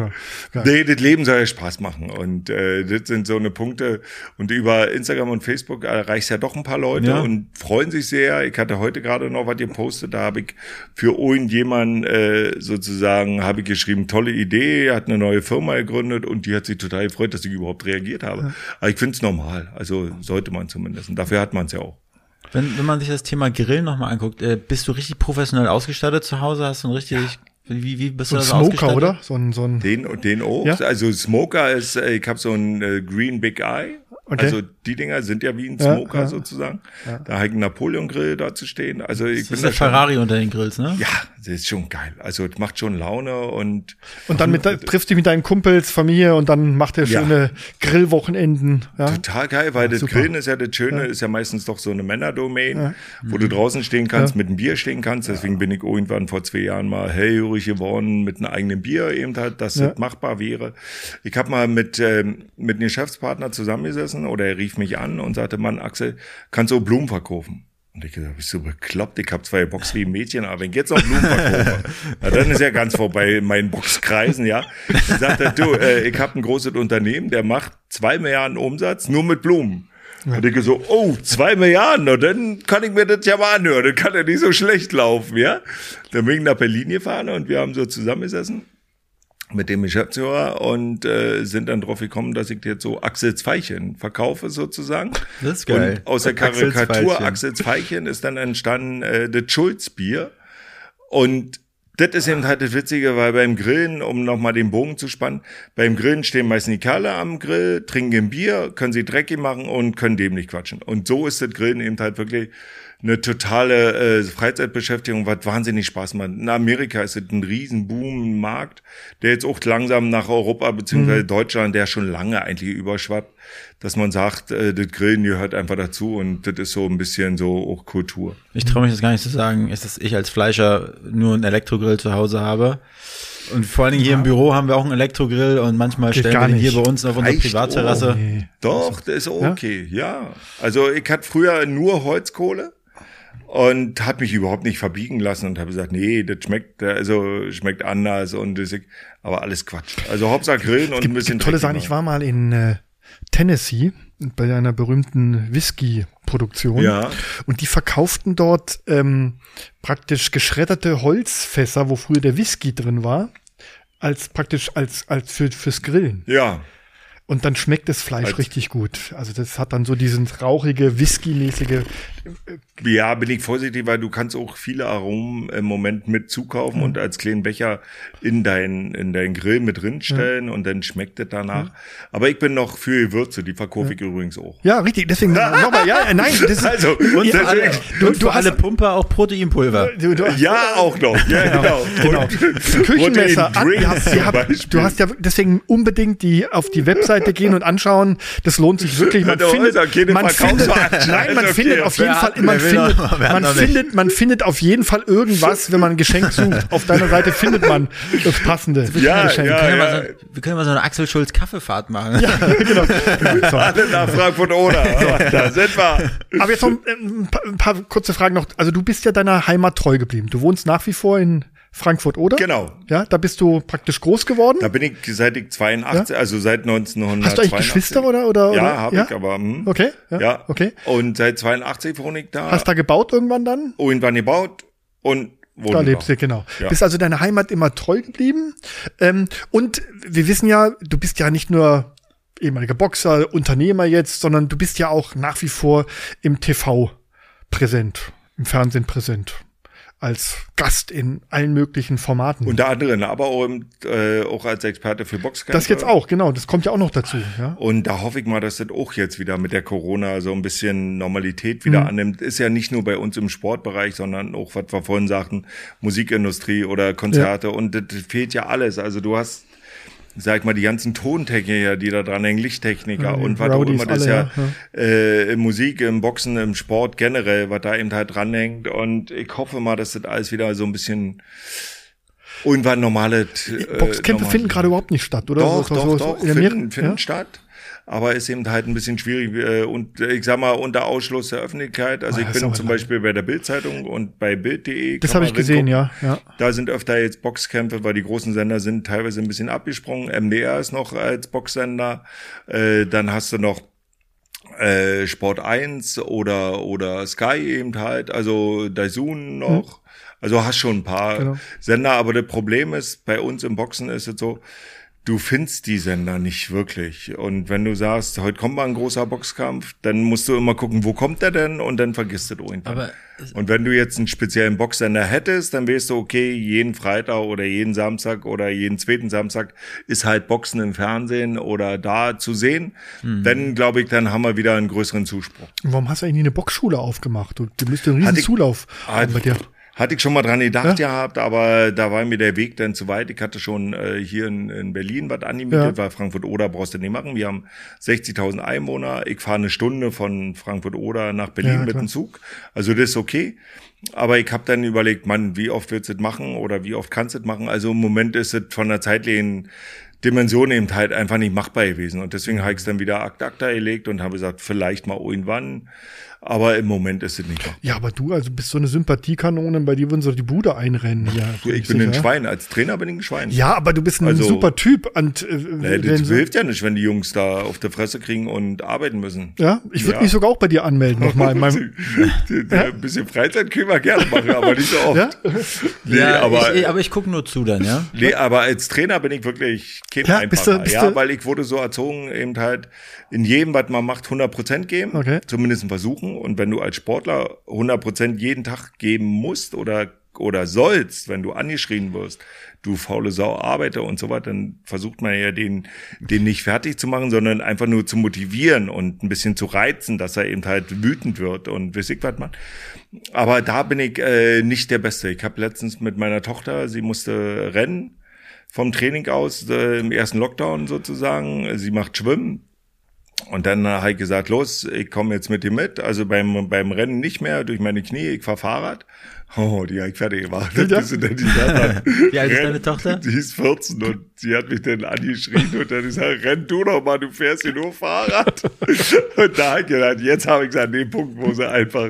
Ja. Nee, das Leben soll ja Spaß machen. Und äh, das sind so eine Punkte. Und über Instagram und Facebook erreichst ja doch ein paar Leute Ja. und freuen sich sehr. Ich hatte heute gerade noch was gepostet, da habe ich für irgendjemanden äh, sozusagen, habe ich geschrieben, tolle Idee, hat eine neue Firma gegründet und die hat sich total gefreut, dass ich überhaupt reagiert habe. Aber ich finde es normal. Also sollte man zumindest. Und dafür hat man es ja auch. Wenn, wenn man sich das Thema Grillen nochmal anguckt, äh, bist du richtig professionell ausgestattet zu Hause? Hast du ein richtig, wie, wie bist So du ein da so Smoker, ausgestattet? oder? So ein, so ein Den den auch. Ja? Also Smoker ist, äh, ich habe so ein äh, Green Big Eye. Okay. Also die Dinger sind ja wie ein Ja, Smoker ja. sozusagen. Da habe ich einen Napoleon Grill da zu stehen. Also ich Das bin ist da der schon, Ferrari unter den Grills, ne? Ja, das ist schon geil. Also es macht schon Laune und Und dann mit, triffst du dich mit deinen Kumpels, Familie und dann macht ihr Ja. schöne Grillwochenenden. Ja? total geil, weil das super. Grillen ist ja das Schöne, ist ja meistens doch so eine Männerdomain, wo du draußen stehen kannst, mit einem Bier stehen kannst. Deswegen bin ich irgendwann vor zwei Jahren mal hellhörig geworden mit einem eigenen Bier eben halt, dass Ja. das machbar wäre. Ich habe mal mit, ähm, mit einem Geschäftspartner zusammengesessen oder er rief mich an und sagte, Mann, Axel, kannst du Blumen verkaufen? Und ich gesagt, bist du bekloppt? Ich habe zwei Box wie ein Mädchen, aber wenn ich jetzt noch Blumen verkaufe, na, dann ist ja ganz vorbei in meinen Boxkreisen, ja. Dann sagt er, du, äh, ich habe ein großes Unternehmen, der macht zwei Milliarden Umsatz nur mit Blumen. Und ich so, oh, zwei Milliarden, na, dann kann ich mir das ja mal anhören, dann kann er nicht so schlecht laufen, ja. Dann bin ich nach Berlin gefahren und wir haben so zusammengesessen mit dem Geschäftsführer und äh, sind dann drauf gekommen, dass ich jetzt so Axel Zweilchen verkaufe sozusagen. Das ist geil. Und aus der Karikatur. Axel Zweilchen ist dann entstanden äh, das Schulz-Bier. Und das ist eben halt das Witzige, weil beim Grillen, um nochmal den Bogen zu spannen, beim Grillen stehen meistens die Kerle am Grill, trinken ein Bier, können sie dreckig machen und können dämlich quatschen. Und so ist das Grillen eben halt wirklich eine totale äh, Freizeitbeschäftigung, was wahnsinnig Spaß macht. In Amerika ist es ein riesen Boom, ein Markt, der jetzt auch langsam nach Europa beziehungsweise Deutschland, der schon lange eigentlich überschwappt, dass man sagt, äh, das Grillen gehört einfach dazu und das ist so ein bisschen so auch Kultur. Ich traue mich das gar nicht zu sagen, ist, dass ich als Fleischer nur einen Elektrogrill zu Hause habe. Und vor allen Dingen hier im Büro haben wir auch einen Elektrogrill und manchmal Geht stellen wir den hier bei uns auf unserer Reicht Privatterrasse. Nee. Doch, das ist okay, ja. Also ich hatte früher nur Holzkohle und habe mich überhaupt nicht verbiegen lassen und habe gesagt, nee, das schmeckt also schmeckt anders und das, aber alles Quatsch. Also Hauptsache grillen und ein gibt, bisschen gibt tolle Sachen. Ich war mal in äh, Tennessee bei einer berühmten Whisky-Produktion. Ja. Und die verkauften dort ähm, praktisch geschredderte Holzfässer, wo früher der Whisky drin war, als praktisch als, als für, fürs Grillen. Ja, Und dann schmeckt das Fleisch Als- richtig gut. Also das hat dann so diesen rauchige, Whisky-mäßige. ja, bin ich vorsichtig, weil du kannst auch viele Aromen im Moment mit zukaufen und als kleinen Becher in dein in dein Grill mit drin stellen und dann schmeckt es danach. Aber ich bin noch für Gewürze, die verkaufe ich übrigens auch. Ja, richtig. Deswegen nochmal, ja, äh, nein, das ist, Also, Und für alle, du- und du hast- alle Pumper auch Proteinpulver. du, du, ja, auch noch. Ja, genau. Genau. Und Küchenmesser. An, zum Beispiel. du hast ja deswegen unbedingt die auf die Webseite gehen und anschauen. Das lohnt sich wirklich. Man findet, man findet, nein, man Okay, findet auf jeden Fall, man findet, man findet, man findet auf jeden Fall irgendwas, wenn man ein Geschenk sucht. Auf deiner Seite findet man das passende Ja, Geschenk. ja, Wir können, ja. mal so, wir können mal so eine Axel Schulz Kaffeefahrt machen. genau. So. Alle nach Frankfurt oder. Da sind wir. Aber jetzt noch ein paar, ein paar kurze Fragen noch. Also du bist ja deiner Heimat treu geblieben. Du wohnst nach wie vor in Frankfurt, oder? Genau. Ja, da bist du praktisch groß geworden. Da bin ich seit ich 82, also seit 1982. Hast du eigentlich Geschwister oder oder? Ja, habe ich, aber. Hm. Okay, ja, Ja. okay. Und seit 82 wohne ich da. Hast da gebaut irgendwann dann? irgendwann gebaut und wohne Da da. lebst du, genau. Ja. Bist also deiner Heimat immer treu geblieben. Ähm, und wir wissen ja, du bist ja nicht nur ehemaliger Boxer, Unternehmer jetzt, sondern du bist ja auch nach wie vor im TV präsent, im Fernsehen präsent. Als Gast in allen möglichen Formaten. Unter anderem, aber auch, im, äh, auch als Experte für Boxkämpfe. das jetzt auch, genau, das kommt ja auch noch dazu. Ja? Und da hoffe ich mal, dass das auch jetzt wieder mit der Corona so ein bisschen Normalität wieder Mhm. annimmt. Ist ja nicht nur bei uns im Sportbereich, sondern auch, was wir vorhin sagten, Musikindustrie oder Konzerte. Und das fehlt ja alles. Also du hast, sag mal, die ganzen Tontechniker, die da dran hängen, Lichttechniker Ja, die und was auch immer. Das ist alle, ja, Äh, in Musik, im Boxen, im Sport generell, was da eben halt dranhängt. Und ich hoffe mal, dass das alles wieder so ein bisschen irgendwann normale äh, Boxkämpfe normal- finden gerade überhaupt nicht statt, oder? doch, So- doch, so- so doch, Amerika- finden, finden ja? statt. Aber ist eben halt ein bisschen schwierig äh, und äh, ich sag mal unter Ausschluss der Öffentlichkeit. Also Ah, ich bin zum lang. Beispiel bei der Bild-Zeitung und bei Bild.de. Das habe ich gesehen, ja. ja. Da sind öfter jetzt Boxkämpfe, weil die großen Sender sind teilweise ein bisschen abgesprungen. MDR ist noch als Boxsender. Äh, dann hast du noch äh, Sport 1 oder, oder Sky eben halt, also Daisun noch. Also hast schon ein paar Genau. Sender, aber das Problem ist, bei uns im Boxen ist es so, du findest die Sender nicht wirklich. Und wenn du sagst, heute kommt mal ein großer Boxkampf, dann musst du immer gucken, wo kommt der denn? Und dann vergisst du irgendwann. Aber und wenn du jetzt einen speziellen Boxsender hättest, dann weißt du, okay, jeden Freitag oder jeden Samstag oder jeden zweiten Samstag ist halt Boxen im Fernsehen oder da zu sehen. Mhm. Dann glaube ich, dann haben wir wieder einen größeren Zuspruch. Und warum hast du eigentlich eine Boxschule aufgemacht? Du, du müsstest einen riesen ich- Zulauf haben bei dir. Hatte ich schon mal dran gedacht gehabt, aber da war mir der Weg dann zu weit. Ich hatte schon äh, hier in, in Berlin was angemietet, Ja. weil Frankfurt-Oder brauchst du nicht machen. Wir haben 60.000 Einwohner. Ich fahre eine Stunde von Frankfurt-Oder nach Berlin Ja, mit dem Zug. Also das ist okay. Aber ich habe dann überlegt, Mann, wie oft willst du das machen oder wie oft kannst du das machen? Also im Moment ist es von der zeitlichen Dimension eben halt einfach nicht machbar gewesen. Und deswegen habe ich es dann wieder Akt Akta gelegt und habe gesagt, vielleicht mal irgendwann. Aber im Moment ist es nicht machbar. Ja, aber du, also bist so eine Sympathiekanone, bei dir würden so die Bude einrennen. Ja, Du, ich bin ein Schwein. Als Trainer bin ich ein Schwein. Ja, aber du bist ein Also- super Typ. Und, äh, Nee, wenn das so, hilft ja nicht, wenn die Jungs da auf der Fresse kriegen und arbeiten müssen. ja, ich würde Ja. mich sogar auch bei dir anmelden nochmal. in meinem- Ein bisschen Freizeit können wir gerne machen, aber nicht so oft. Ja? Nee, ja, aber, ich, aber ich gucke nur zu dann, ja. nee, aber als Trainer bin ich wirklich kein Ja, einfacher. bist du- bist ja, weil ich wurde so erzogen, eben halt in jedem, was man macht, 100 Prozent geben. Okay. Zumindest versuchen. Und wenn du als Sportler 100 Prozent jeden Tag geben musst oder, oder sollst, wenn du angeschrien wirst, du faule Sau, arbeite und so weiter, dann versucht man ja den, den nicht fertig zu machen, sondern einfach nur zu motivieren und ein bisschen zu reizen, dass er eben halt wütend wird und weiß ich was man. Aber da bin ich äh, nicht der Beste. Ich habe letztens mit meiner Tochter, sie musste rennen vom Training aus, äh, im ersten Lockdown sozusagen. Sie macht Schwimmen. Und dann habe ich gesagt, los, ich komme jetzt mit dir mit. Also beim, beim Rennen nicht mehr durch meine Knie, ich fahr Fahrrad. Oh, die habe ich fertig gemacht. Ja. Gesagt hat, Wie alt ist deine Tochter? Die ist 14 und sie hat mich dann angeschrien und dann ist er, renn du doch mal, du fährst hier nur Fahrrad. und da habe ich gedacht, jetzt habe ich gesagt, den Punkt, wo sie einfach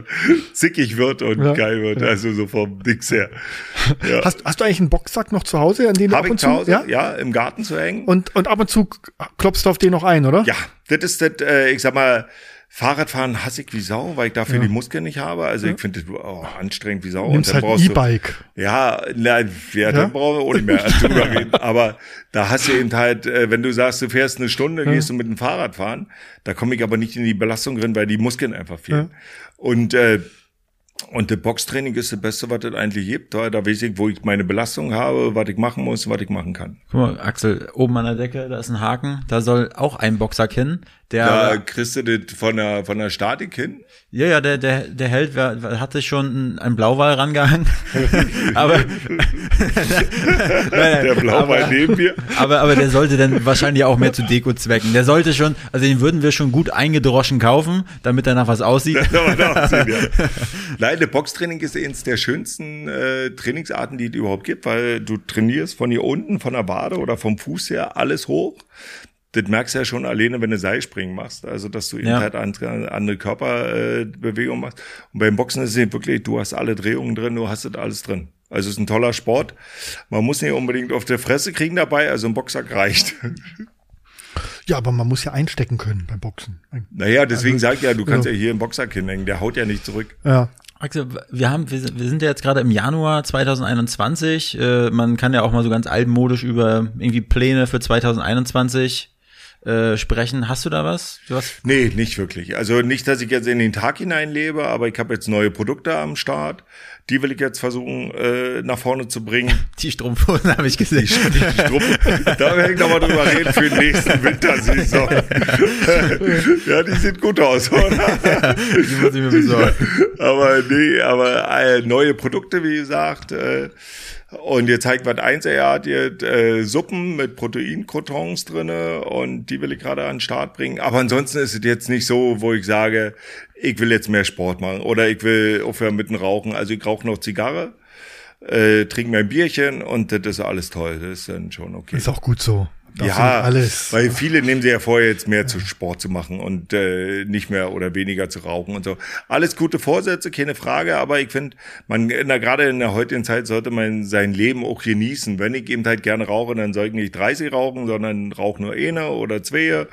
zickig wird und Ja. geil wird. Also so vom Nix her. Ja. Hast, hast du eigentlich einen Boxsack noch zu Hause, an den du Habe ab und zu Hause, Ja? ja? im Garten zu hängen. Und, und ab und zu klopfst du auf den noch ein, oder? Ja, das ist das, äh, ich sag mal, Fahrradfahren hasse ich wie Sau, weil ich dafür die Muskeln nicht habe. Also ich finde das oh, anstrengend wie Sau. Du nimmst dann halt brauchst du- E-Bike. Ja, na, ja, dann brauchen wir auch nicht mehr drüber reden. Aber da hast du eben halt, äh, wenn du sagst, du fährst eine Stunde, gehst du mit dem Fahrrad fahren, da komme ich aber nicht in die Belastung drin, weil die Muskeln einfach fehlen. Und äh, und das Boxtraining ist das Beste, was es eigentlich gibt. Da, da weiß ich, wo ich meine Belastung habe, was ich machen muss, was ich machen kann. Guck mal, Axel, oben an der Decke, da ist ein Haken, da soll auch ein Boxsack hin. Der, Da kriegst du das von der, von der Statik hin. ja, ja, der, der, der Held wer- hatte schon ein Blauwal rangehangen. aber, Der Blauwal aber, neben mir. aber, aber der sollte dann wahrscheinlich auch mehr zu Deko-Zwecken. Der sollte schon, also den würden wir schon gut eingedroschen kaufen, damit er nach was aussieht. Ja. Nein, das Boxtraining ist eins der schönsten äh, Trainingsarten, die es überhaupt gibt, weil du trainierst von hier unten, von der Wade oder vom Fuß her alles hoch. Das merkst du ja schon alleine, wenn du Seilspringen machst. Also, dass du eben Ja. halt andere, andere Körperbewegungen äh, Bewegungen machst. Und beim Boxen ist es eben wirklich, du hast alle Drehungen drin, du hast das alles drin. Also, es ist ein toller Sport. Man muss nicht unbedingt auf der Fresse kriegen dabei, also ein Boxsack reicht. Ja, aber man muss ja einstecken können beim Boxen. Naja, deswegen sag ich ja, du kannst ja. ja hier einen Boxsack hinhängen, der haut ja nicht zurück. Ja. Axel, wir haben, wir sind wir sind ja jetzt gerade im Januar 2021. Äh, man kann ja auch mal so ganz altmodisch über irgendwie Pläne für 2021 äh, sprechen. Hast du da was? Du hast, Nee, nicht wirklich. Also nicht, dass ich jetzt in den Tag hineinlebe, aber ich habe jetzt neue Produkte am Start, Die will ich jetzt versuchen, äh, nach vorne zu bringen. Die Strumpfhosen habe ich gesehen. Strumpf. da werden wir nochmal drüber reden für den nächsten Wintersaison. ja, die sieht gut aus, oder? Die muss ich mir besorgen. aber nee, aber äh, neue Produkte, wie gesagt. Äh, und ihr zeigt was eins, er hat ihr äh, Suppen mit Proteinkrotons drinne und die will ich gerade an den Start bringen. Aber ansonsten ist es jetzt nicht so, wo ich sage, ich will jetzt mehr Sport machen oder ich will aufhören mit dem Rauchen. Also ich rauche noch Zigarre, äh, trinke mein Bierchen und das ist alles toll. Das ist dann schon okay. Ist auch gut so. Du Ja, alles. weil viele nehmen sie ja vor, jetzt mehr zu Sport zu machen und äh, nicht mehr oder weniger zu rauchen und so. Alles gute Vorsätze, keine Frage, aber ich finde, man in der, gerade in der heutigen Zeit sollte man sein Leben auch genießen. Wenn ich eben halt gerne rauche, dann soll ich nicht 30 rauchen, sondern rauche nur eine oder zwei.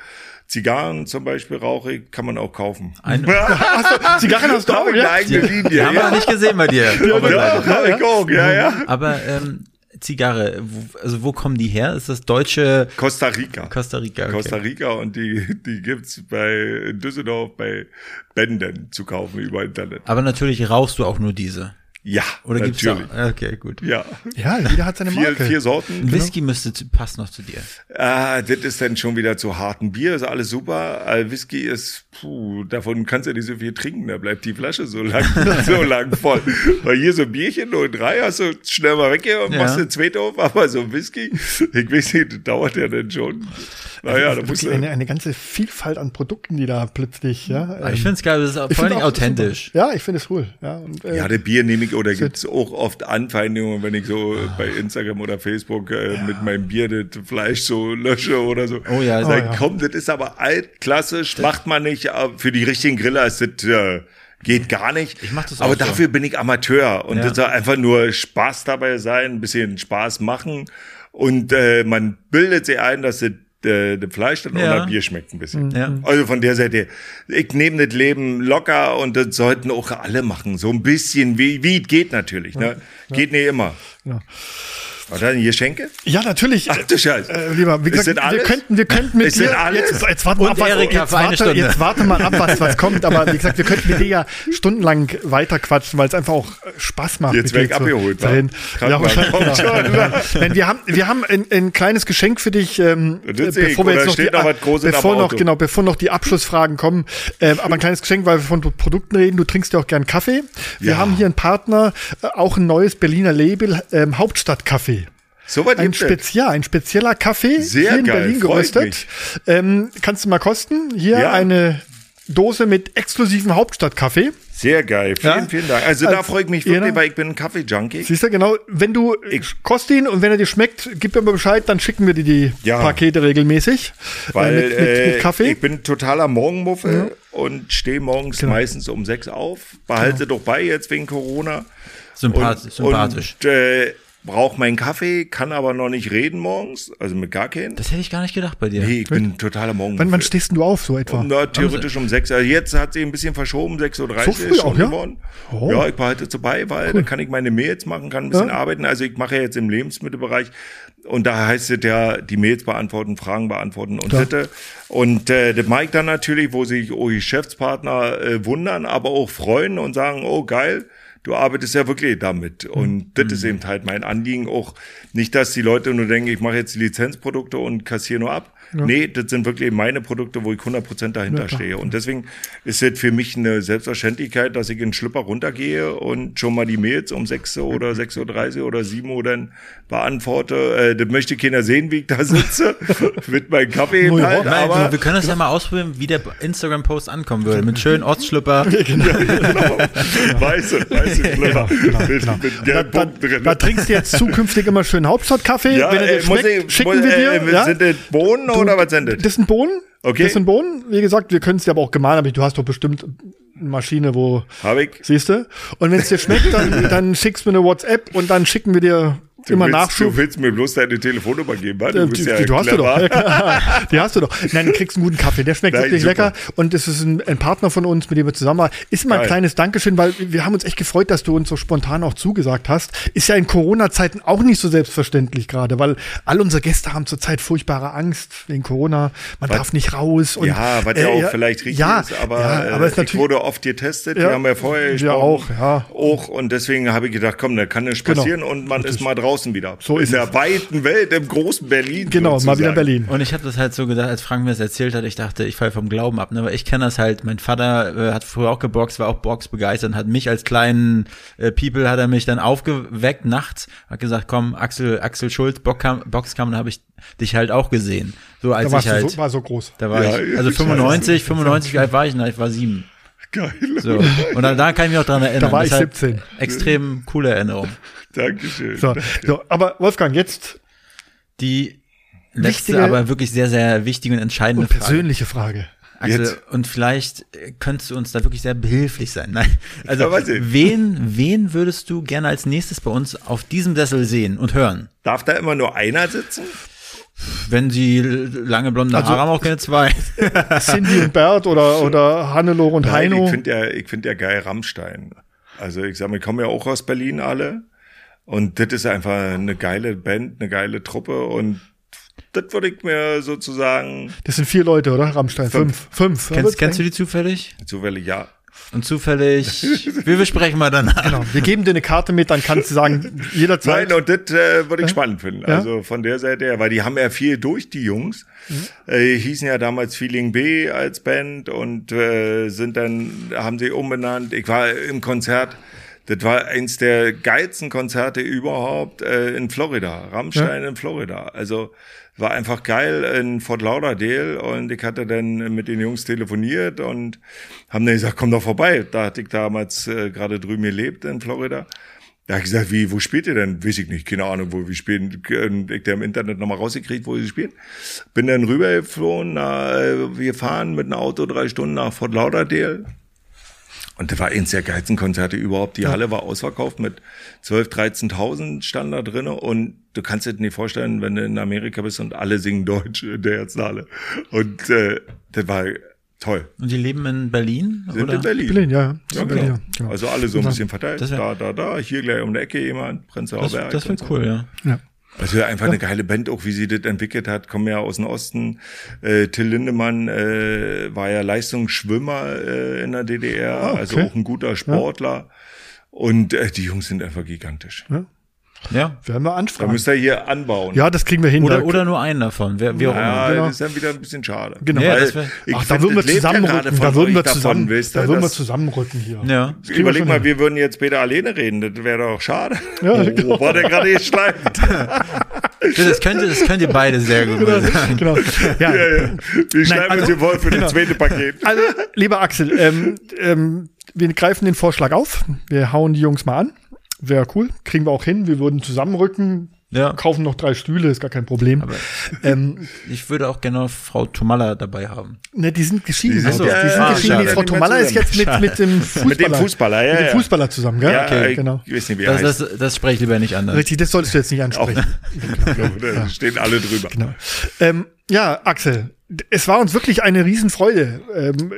Zigarren zum Beispiel rauche ich, kann man auch kaufen. Ein, Zigarren hast du auch, habe ich eine ja? eigene Linie. die haben wir noch nicht gesehen bei dir. Aber, ja, hab ich auch, ja, ja. aber ähm, Zigarre, wo, also wo kommen die her? Ist das deutsche Costa Rica. Costa Rica? Okay. Costa Rica und die, die gibt's bei Düsseldorf bei Bänden zu kaufen über Internet. Aber natürlich rauchst du auch nur diese. Ja, Oder gibt's natürlich. da? Okay, gut. Ja, Ja, jeder hat seine vier, Marke. vier Sorten. Ein Whisky müsste zu- passt noch zu dir. Ah, das ist dann schon wieder zu hart. Ein Bier ist alles super. Äh, Whisky ist, puh, davon kannst du ja nicht so viel trinken. Da bleibt die Flasche so lang, so lang voll. Weil hier so ein Bierchen, nur drei hast du schnell mal weg hier und Ja. machst den zweiten auf. Aber so ein Whisky, ich weiß nicht, das dauert ja dann schon. Naja, da du, eine, eine ganze Vielfalt an Produkten, die da plötzlich, ja. Aber ich ähm, finde es geil, das ist vor ich das ist authentisch. super. Ja, ich finde es cool. Ja, und, äh, ja, das Bier nehme ich, oder gibt's auch oft Anfeindungen, wenn ich so bei Instagram oder Facebook äh, mit meinem Bier das Fleisch so lösche oder so. Oh ja, Sag, Oh ja. komm, das ist aber altklassisch, macht man nicht. aber Für die richtigen Griller ist das, äh, geht gar nicht. Ich mach das aber auch so. dafür bin ich Amateur und Ja. das soll einfach nur Spaß dabei sein, ein bisschen Spaß machen und äh, man bildet sich ein, dass das äh, das Fleisch dann Ja. oder Bier schmeckt ein bisschen. Ja. Also von der Seite, ich nehme das Leben locker und das sollten auch alle machen. So ein bisschen, wie, wie es geht natürlich. Ne? Geht nicht immer. Ja. Ein Geschenke? ja, natürlich. Ach du Scheiße. Äh, lieber, wie gesagt, wir könnten, wir könnten mit dir jetzt, jetzt warten wir ab, was, Erika jetzt, warte, jetzt warte mal ab, was, was kommt. Aber wie gesagt, wir könnten mit dir ja stundenlang weiterquatschen, weil es einfach auch äh, Spaß macht. Jetzt mit werd dir ich abgeholt. Ja, Genau. schon. Denn wir haben, wir haben ein, ein kleines Geschenk für dich, ähm, bevor wir Oder jetzt noch steht die, noch was Großes bevor noch, genau, bevor noch die Abschlussfragen kommen. Ähm, aber ein kleines Geschenk, weil wir von Produkten reden. Du trinkst ja auch gern Kaffee. Wir Ja. haben hier einen Partner, äh, auch ein neues Berliner Label, ähm, Hauptstadtkaffee. So was Ein, denn? Spezial, ein spezieller Kaffee Sehr hier in geil, Berlin geröstet. Ähm, kannst du mal kosten? Hier Ja. eine Dose mit exklusivem Hauptstadtkaffee. Sehr geil. Vielen, Ja. vielen Dank. Also da Als- freue ich mich wirklich, Ja. weil ich bin ein Kaffee-Junkie. Siehst du, genau, wenn du Ich- kost ihn und wenn er dir schmeckt, gib mir mal Bescheid, dann schicken wir dir die Ja. Pakete regelmäßig. Weil äh, mit, mit, äh, mit Kaffee. ich bin totaler Morgenmuffel und stehe morgens Genau. meistens um sechs auf. Behalte doch bei jetzt wegen Corona. Sympath und, sympathisch. Und äh, brauche meinen Kaffee, kann aber noch nicht reden morgens, also mit gar keinen. das hätte ich gar nicht gedacht bei dir. Nee, ich bin ein totaler Morgenmuffel. wann, wann stehst du auf, so etwa? Na, theoretisch um sechs. Also jetzt hat sie ein bisschen verschoben, 6.30 Uhr So früh ist schon auch, ja? geworden. Oh. Ja, ich behalte es dabei, weil dann kann ich meine Mails machen, kann ein bisschen arbeiten. Also ich mache ja jetzt im Lebensmittelbereich und da heißt es ja, die Mails beantworten, Fragen beantworten und bitte. Und äh, das mag ich dann natürlich, wo sich oh, Geschäftspartner äh, wundern, aber auch freuen und sagen, oh geil, du arbeitest ja wirklich damit. Und das ist eben halt mein Anliegen auch. Nicht, dass die Leute nur denken, ich mache jetzt die Lizenzprodukte und kassiere nur ab. Nee, das sind wirklich meine Produkte, wo ich 100% dahinter stehe. Und deswegen ist es für mich eine Selbstverständlichkeit, dass ich in den Schlüpper runtergehe und schon mal die Mails um 6 Uhr oder 6.30 Uhr oder 7 Uhr dann beantworte. Äh, das möchte keiner sehen, wie ich da sitze mit meinem Kaffee ja, halt. Aber wir können das ja mal ausprobieren, wie der Instagram-Post ankommen würde. Mit schönen Ortsschlüpper. genau, weiße, weiße Schlüpper mit, Genau. mit Da, da, da trinkst du jetzt zukünftig immer schön Hauptstadtkaffee. Ja, Wenn er dir äh, schmeckt, ich, schicken muss, wir dir. äh, ja? Sind das Bohnen oder was das? Das sind Bohnen. Okay. Das sind Bohnen. Wie gesagt, wir können es dir aber auch gemahlen, aber du hast doch bestimmt eine Maschine, wo, Hab ich. siehst du? Und wenn es dir schmeckt, dann, dann schickst du mir eine WhatsApp und dann schicken wir dir Du immer willst, Nachschub. Du willst mir bloß deine Telefonnummer geben? Äh, du bist die, ja die, hast du doch. Ja, die hast du doch. Nein, du kriegst einen guten Kaffee. Der schmeckt Nein, wirklich super. lecker. Und es ist ein, ein Partner von uns, mit dem wir zusammenarbeiten. Ist mal ein kleines Dankeschön, weil wir haben uns echt gefreut, dass du uns so spontan auch zugesagt hast. Ist ja in Corona-Zeiten auch nicht so selbstverständlich gerade, weil all unsere Gäste haben zurzeit furchtbare Angst wegen Corona. Man darf nicht raus. Und, Ja, was ja äh, auch vielleicht richtig ja, ist, aber, ja, äh, aber es ist ich natürlich wurde oft getestet, Ja. wir haben ja vorher gesprochen. auch, ja. Auch, und deswegen habe ich gedacht, komm, da kann nichts Genau. passieren und man ist mal draußen wieder. So In der weiten Welt, im großen Berlin. Genau, mal wieder Berlin. Und ich habe das halt so gedacht, als Frank mir das erzählt hat, ich dachte, ich falle vom Glauben ab, ne? Weil ich kenne das halt, mein Vater äh, hat früher auch geboxt, war auch Box begeistert und hat mich als kleinen äh, People, hat er mich dann aufgeweckt nachts, hat gesagt, komm, Axel, Axel Schulz, Boxkam, Boxkampf, da habe ich dich halt auch gesehen. So als Da warst ich du halt, so, war so groß. da war Ja, ich, also ich 95, 95, wie alt war ich? Na, ich war sieben. Geil. So. Und dann, da kann ich mich auch dran erinnern. Da war ich ist halt 17. Extrem coole Erinnerung. Dankeschön. So, so, aber Wolfgang, jetzt Die letzte, Wichtige- aber wirklich sehr, sehr wichtige und entscheidende und Frage. persönliche Frage. Axel, Jetzt. und vielleicht könntest du uns da wirklich sehr behilflich sein. Nein, also wen, wen würdest du gerne als nächstes bei uns auf diesem Sessel sehen und hören? Darf da immer nur einer sitzen? Wenn sie lange blonde Also- Haare haben, auch keine zwei. Cindy und Bert oder, oder Hannelore und Nein, Heino. ich finde ja, ich finde ja geil Rammstein. Also ich sag mal, ich komme ja auch aus Berlin alle. Und das ist einfach eine geile Band, eine geile Truppe und das würde ich mir sozusagen Das sind vier Leute, oder? Rammstein. Fünf. Fünf. Kennst, kennst du die zufällig? zufällig ja. Und zufällig, wir besprechen mal danach. Genau. Wir geben dir eine Karte mit, dann kannst du sagen, jederzeit. Nein, und das äh, würde ich spannend finden. Ja? Also von der Seite her, weil die haben ja viel durch, die Jungs. Mhm. Äh, hießen ja damals Feeling B als Band und äh, sind dann, haben sie umbenannt. Ich war im Konzert. Das war eins der geilsten Konzerte überhaupt äh, in Florida. Rammstein in Florida. Also war einfach geil in Fort Lauderdale und ich hatte dann mit den Jungs telefoniert und haben dann gesagt, komm doch vorbei. Da hatte ich damals äh, gerade drüben gelebt in Florida. Da hab ich gesagt, wie, wo spielt ihr denn? Weiß ich nicht, keine Ahnung, wo wir spielen. Und Ich habe im Internet nochmal rausgekriegt, wo sie spielen. Bin dann rübergeflogen, na, äh, wir fahren mit einem Auto drei Stunden nach Fort Lauderdale. Und das war eins der geilsten Konzerte überhaupt. Die Halle war ausverkauft mit 12.000, 13.000 stand da drinne Und du kannst dir das nicht vorstellen, wenn du in Amerika bist und alle singen Deutsch in der ganzen Halle. Und äh, das war toll. Und die leben in Berlin? Sind oder? in Berlin. Berlin, ja. ja. Ja, Berlin, genau. ja, genau. Also alle so ein bisschen verteilt. wär- da, da, da. Hier gleich um die Ecke jemand. Prenzlauer Das, Berg. das und wird so. cool, ja. Ja. Also einfach eine geile Band, auch wie sie das entwickelt hat, kommen ja aus dem Osten. Äh, Till Lindemann äh, war ja Leistungsschwimmer äh, in der DDR, Ah, okay. also auch ein guter Sportler. Und äh, die Jungs sind einfach gigantisch. Ja. Werden wir Da anfragen. müsst ihr hier anbauen. Ja, das kriegen wir hin. Oder, Da- oder nur einen davon, wer, auch Ja, immer. Genau. das ist dann wieder ein bisschen schade. Genau. Ja, wär- Ach, da würden wir ja zusammenrücken. gerade da würden wir zusammen, wisst ihr, da würden wir zusammenrücken hier. Ja. Überleg mal, hin. wir würden jetzt Peter alleine reden, das wäre doch schade. Ja, oh, genau. war der gerade geschleift? Das könnt, ihr, das könnt ihr beide sehr gut. ich sagen. Genau. Ja. ja, ja. Wir schreiben also- uns hier voll für das zweite Paket. Also, lieber Axel, ähm, ähm, wir greifen den Vorschlag auf. Wir hauen die Jungs mal an. Wäre cool. Kriegen wir auch hin. Wir würden zusammenrücken. Ja. Kaufen noch drei Stühle, ist gar kein Problem. ähm, Ich würde auch gerne Frau Tomalla dabei haben. ne, die sind geschieden. Die sind- Ach so, ja, die sind ja, geschieden. schade. Die Frau Tomalla ist jetzt mit, mit dem Fußballer. Mit dem Fußballer, ja, Mit dem. Fußballer zusammen, gell? Ja, okay, ich, genau. ich weiß nicht, wie er Das, heißt. das, das spreche ich lieber nicht an. Richtig, das solltest du jetzt nicht ansprechen. Da stehen alle drüber. Genau. Ähm, ja, Axel, es war uns wirklich eine Riesenfreude, ähm,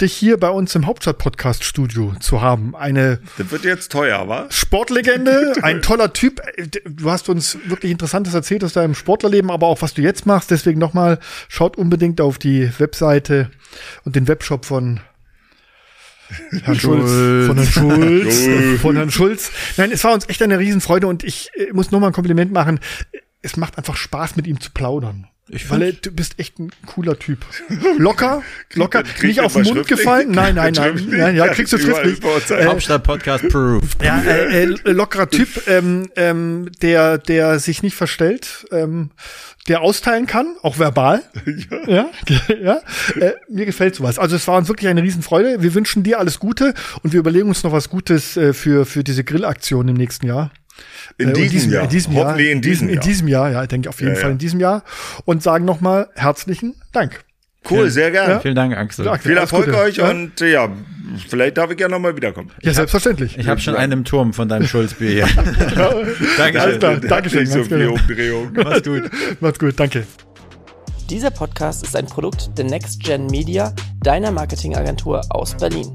dich hier bei uns im Hauptstadt-Podcast-Studio zu haben. Eine Das wird jetzt teuer, wa? Sportlegende, ein toller Typ. Äh, Du hast uns wirklich Interessantes erzählt aus deinem Sportlerleben, aber auch was du jetzt machst. Deswegen nochmal, schaut unbedingt auf die Webseite und den Webshop von Herrn Schulz. Von Herrn Schulz. von Herrn Schulz. Nein, es war uns echt eine Riesenfreude und ich äh, muss nochmal ein Kompliment machen. Es macht einfach Spaß, mit ihm zu plaudern. Ich Weil find- du bist echt ein cooler Typ. Locker, locker, kriegt nicht auf den Mund gefallen. Nein, nein, nein, nein, ja, Ja, kriegst du schriftlich. Äh, Hauptstadt Podcast Proof. ja, äh, äh, lockerer Typ, ähm, ähm, der, der sich nicht verstellt, ähm, der austeilen kann, auch verbal. Ja, ja. Äh, mir gefällt sowas. Also es war uns wirklich eine Riesenfreude. Wir wünschen dir alles Gute und wir überlegen uns noch was Gutes äh, für für diese Grillaktion im nächsten Jahr. In Äh, diesem Jahr. In diesem Jahr. Hoffentlich in diesem in Jahr. diesem Jahr, ja, ich denke auf jeden Ja, Fall ja. in diesem Jahr. Und sagen nochmal herzlichen Dank. Cool, sehr gerne. Vielen Dank, Axel. Ja, Viel Erfolg Gute. euch Ja. und äh, ja, vielleicht darf ich ja nochmal wiederkommen. Ja, selbstverständlich. Ich habe schon einen im Turm von deinem Schulzbier hier. Dankeschön. Alles klar, Dankeschön. So viel genau. Umdrehung. Mach's gut. Macht's gut, danke. Dieser Podcast ist ein Produkt der Next Gen Media, deiner Marketingagentur aus Berlin.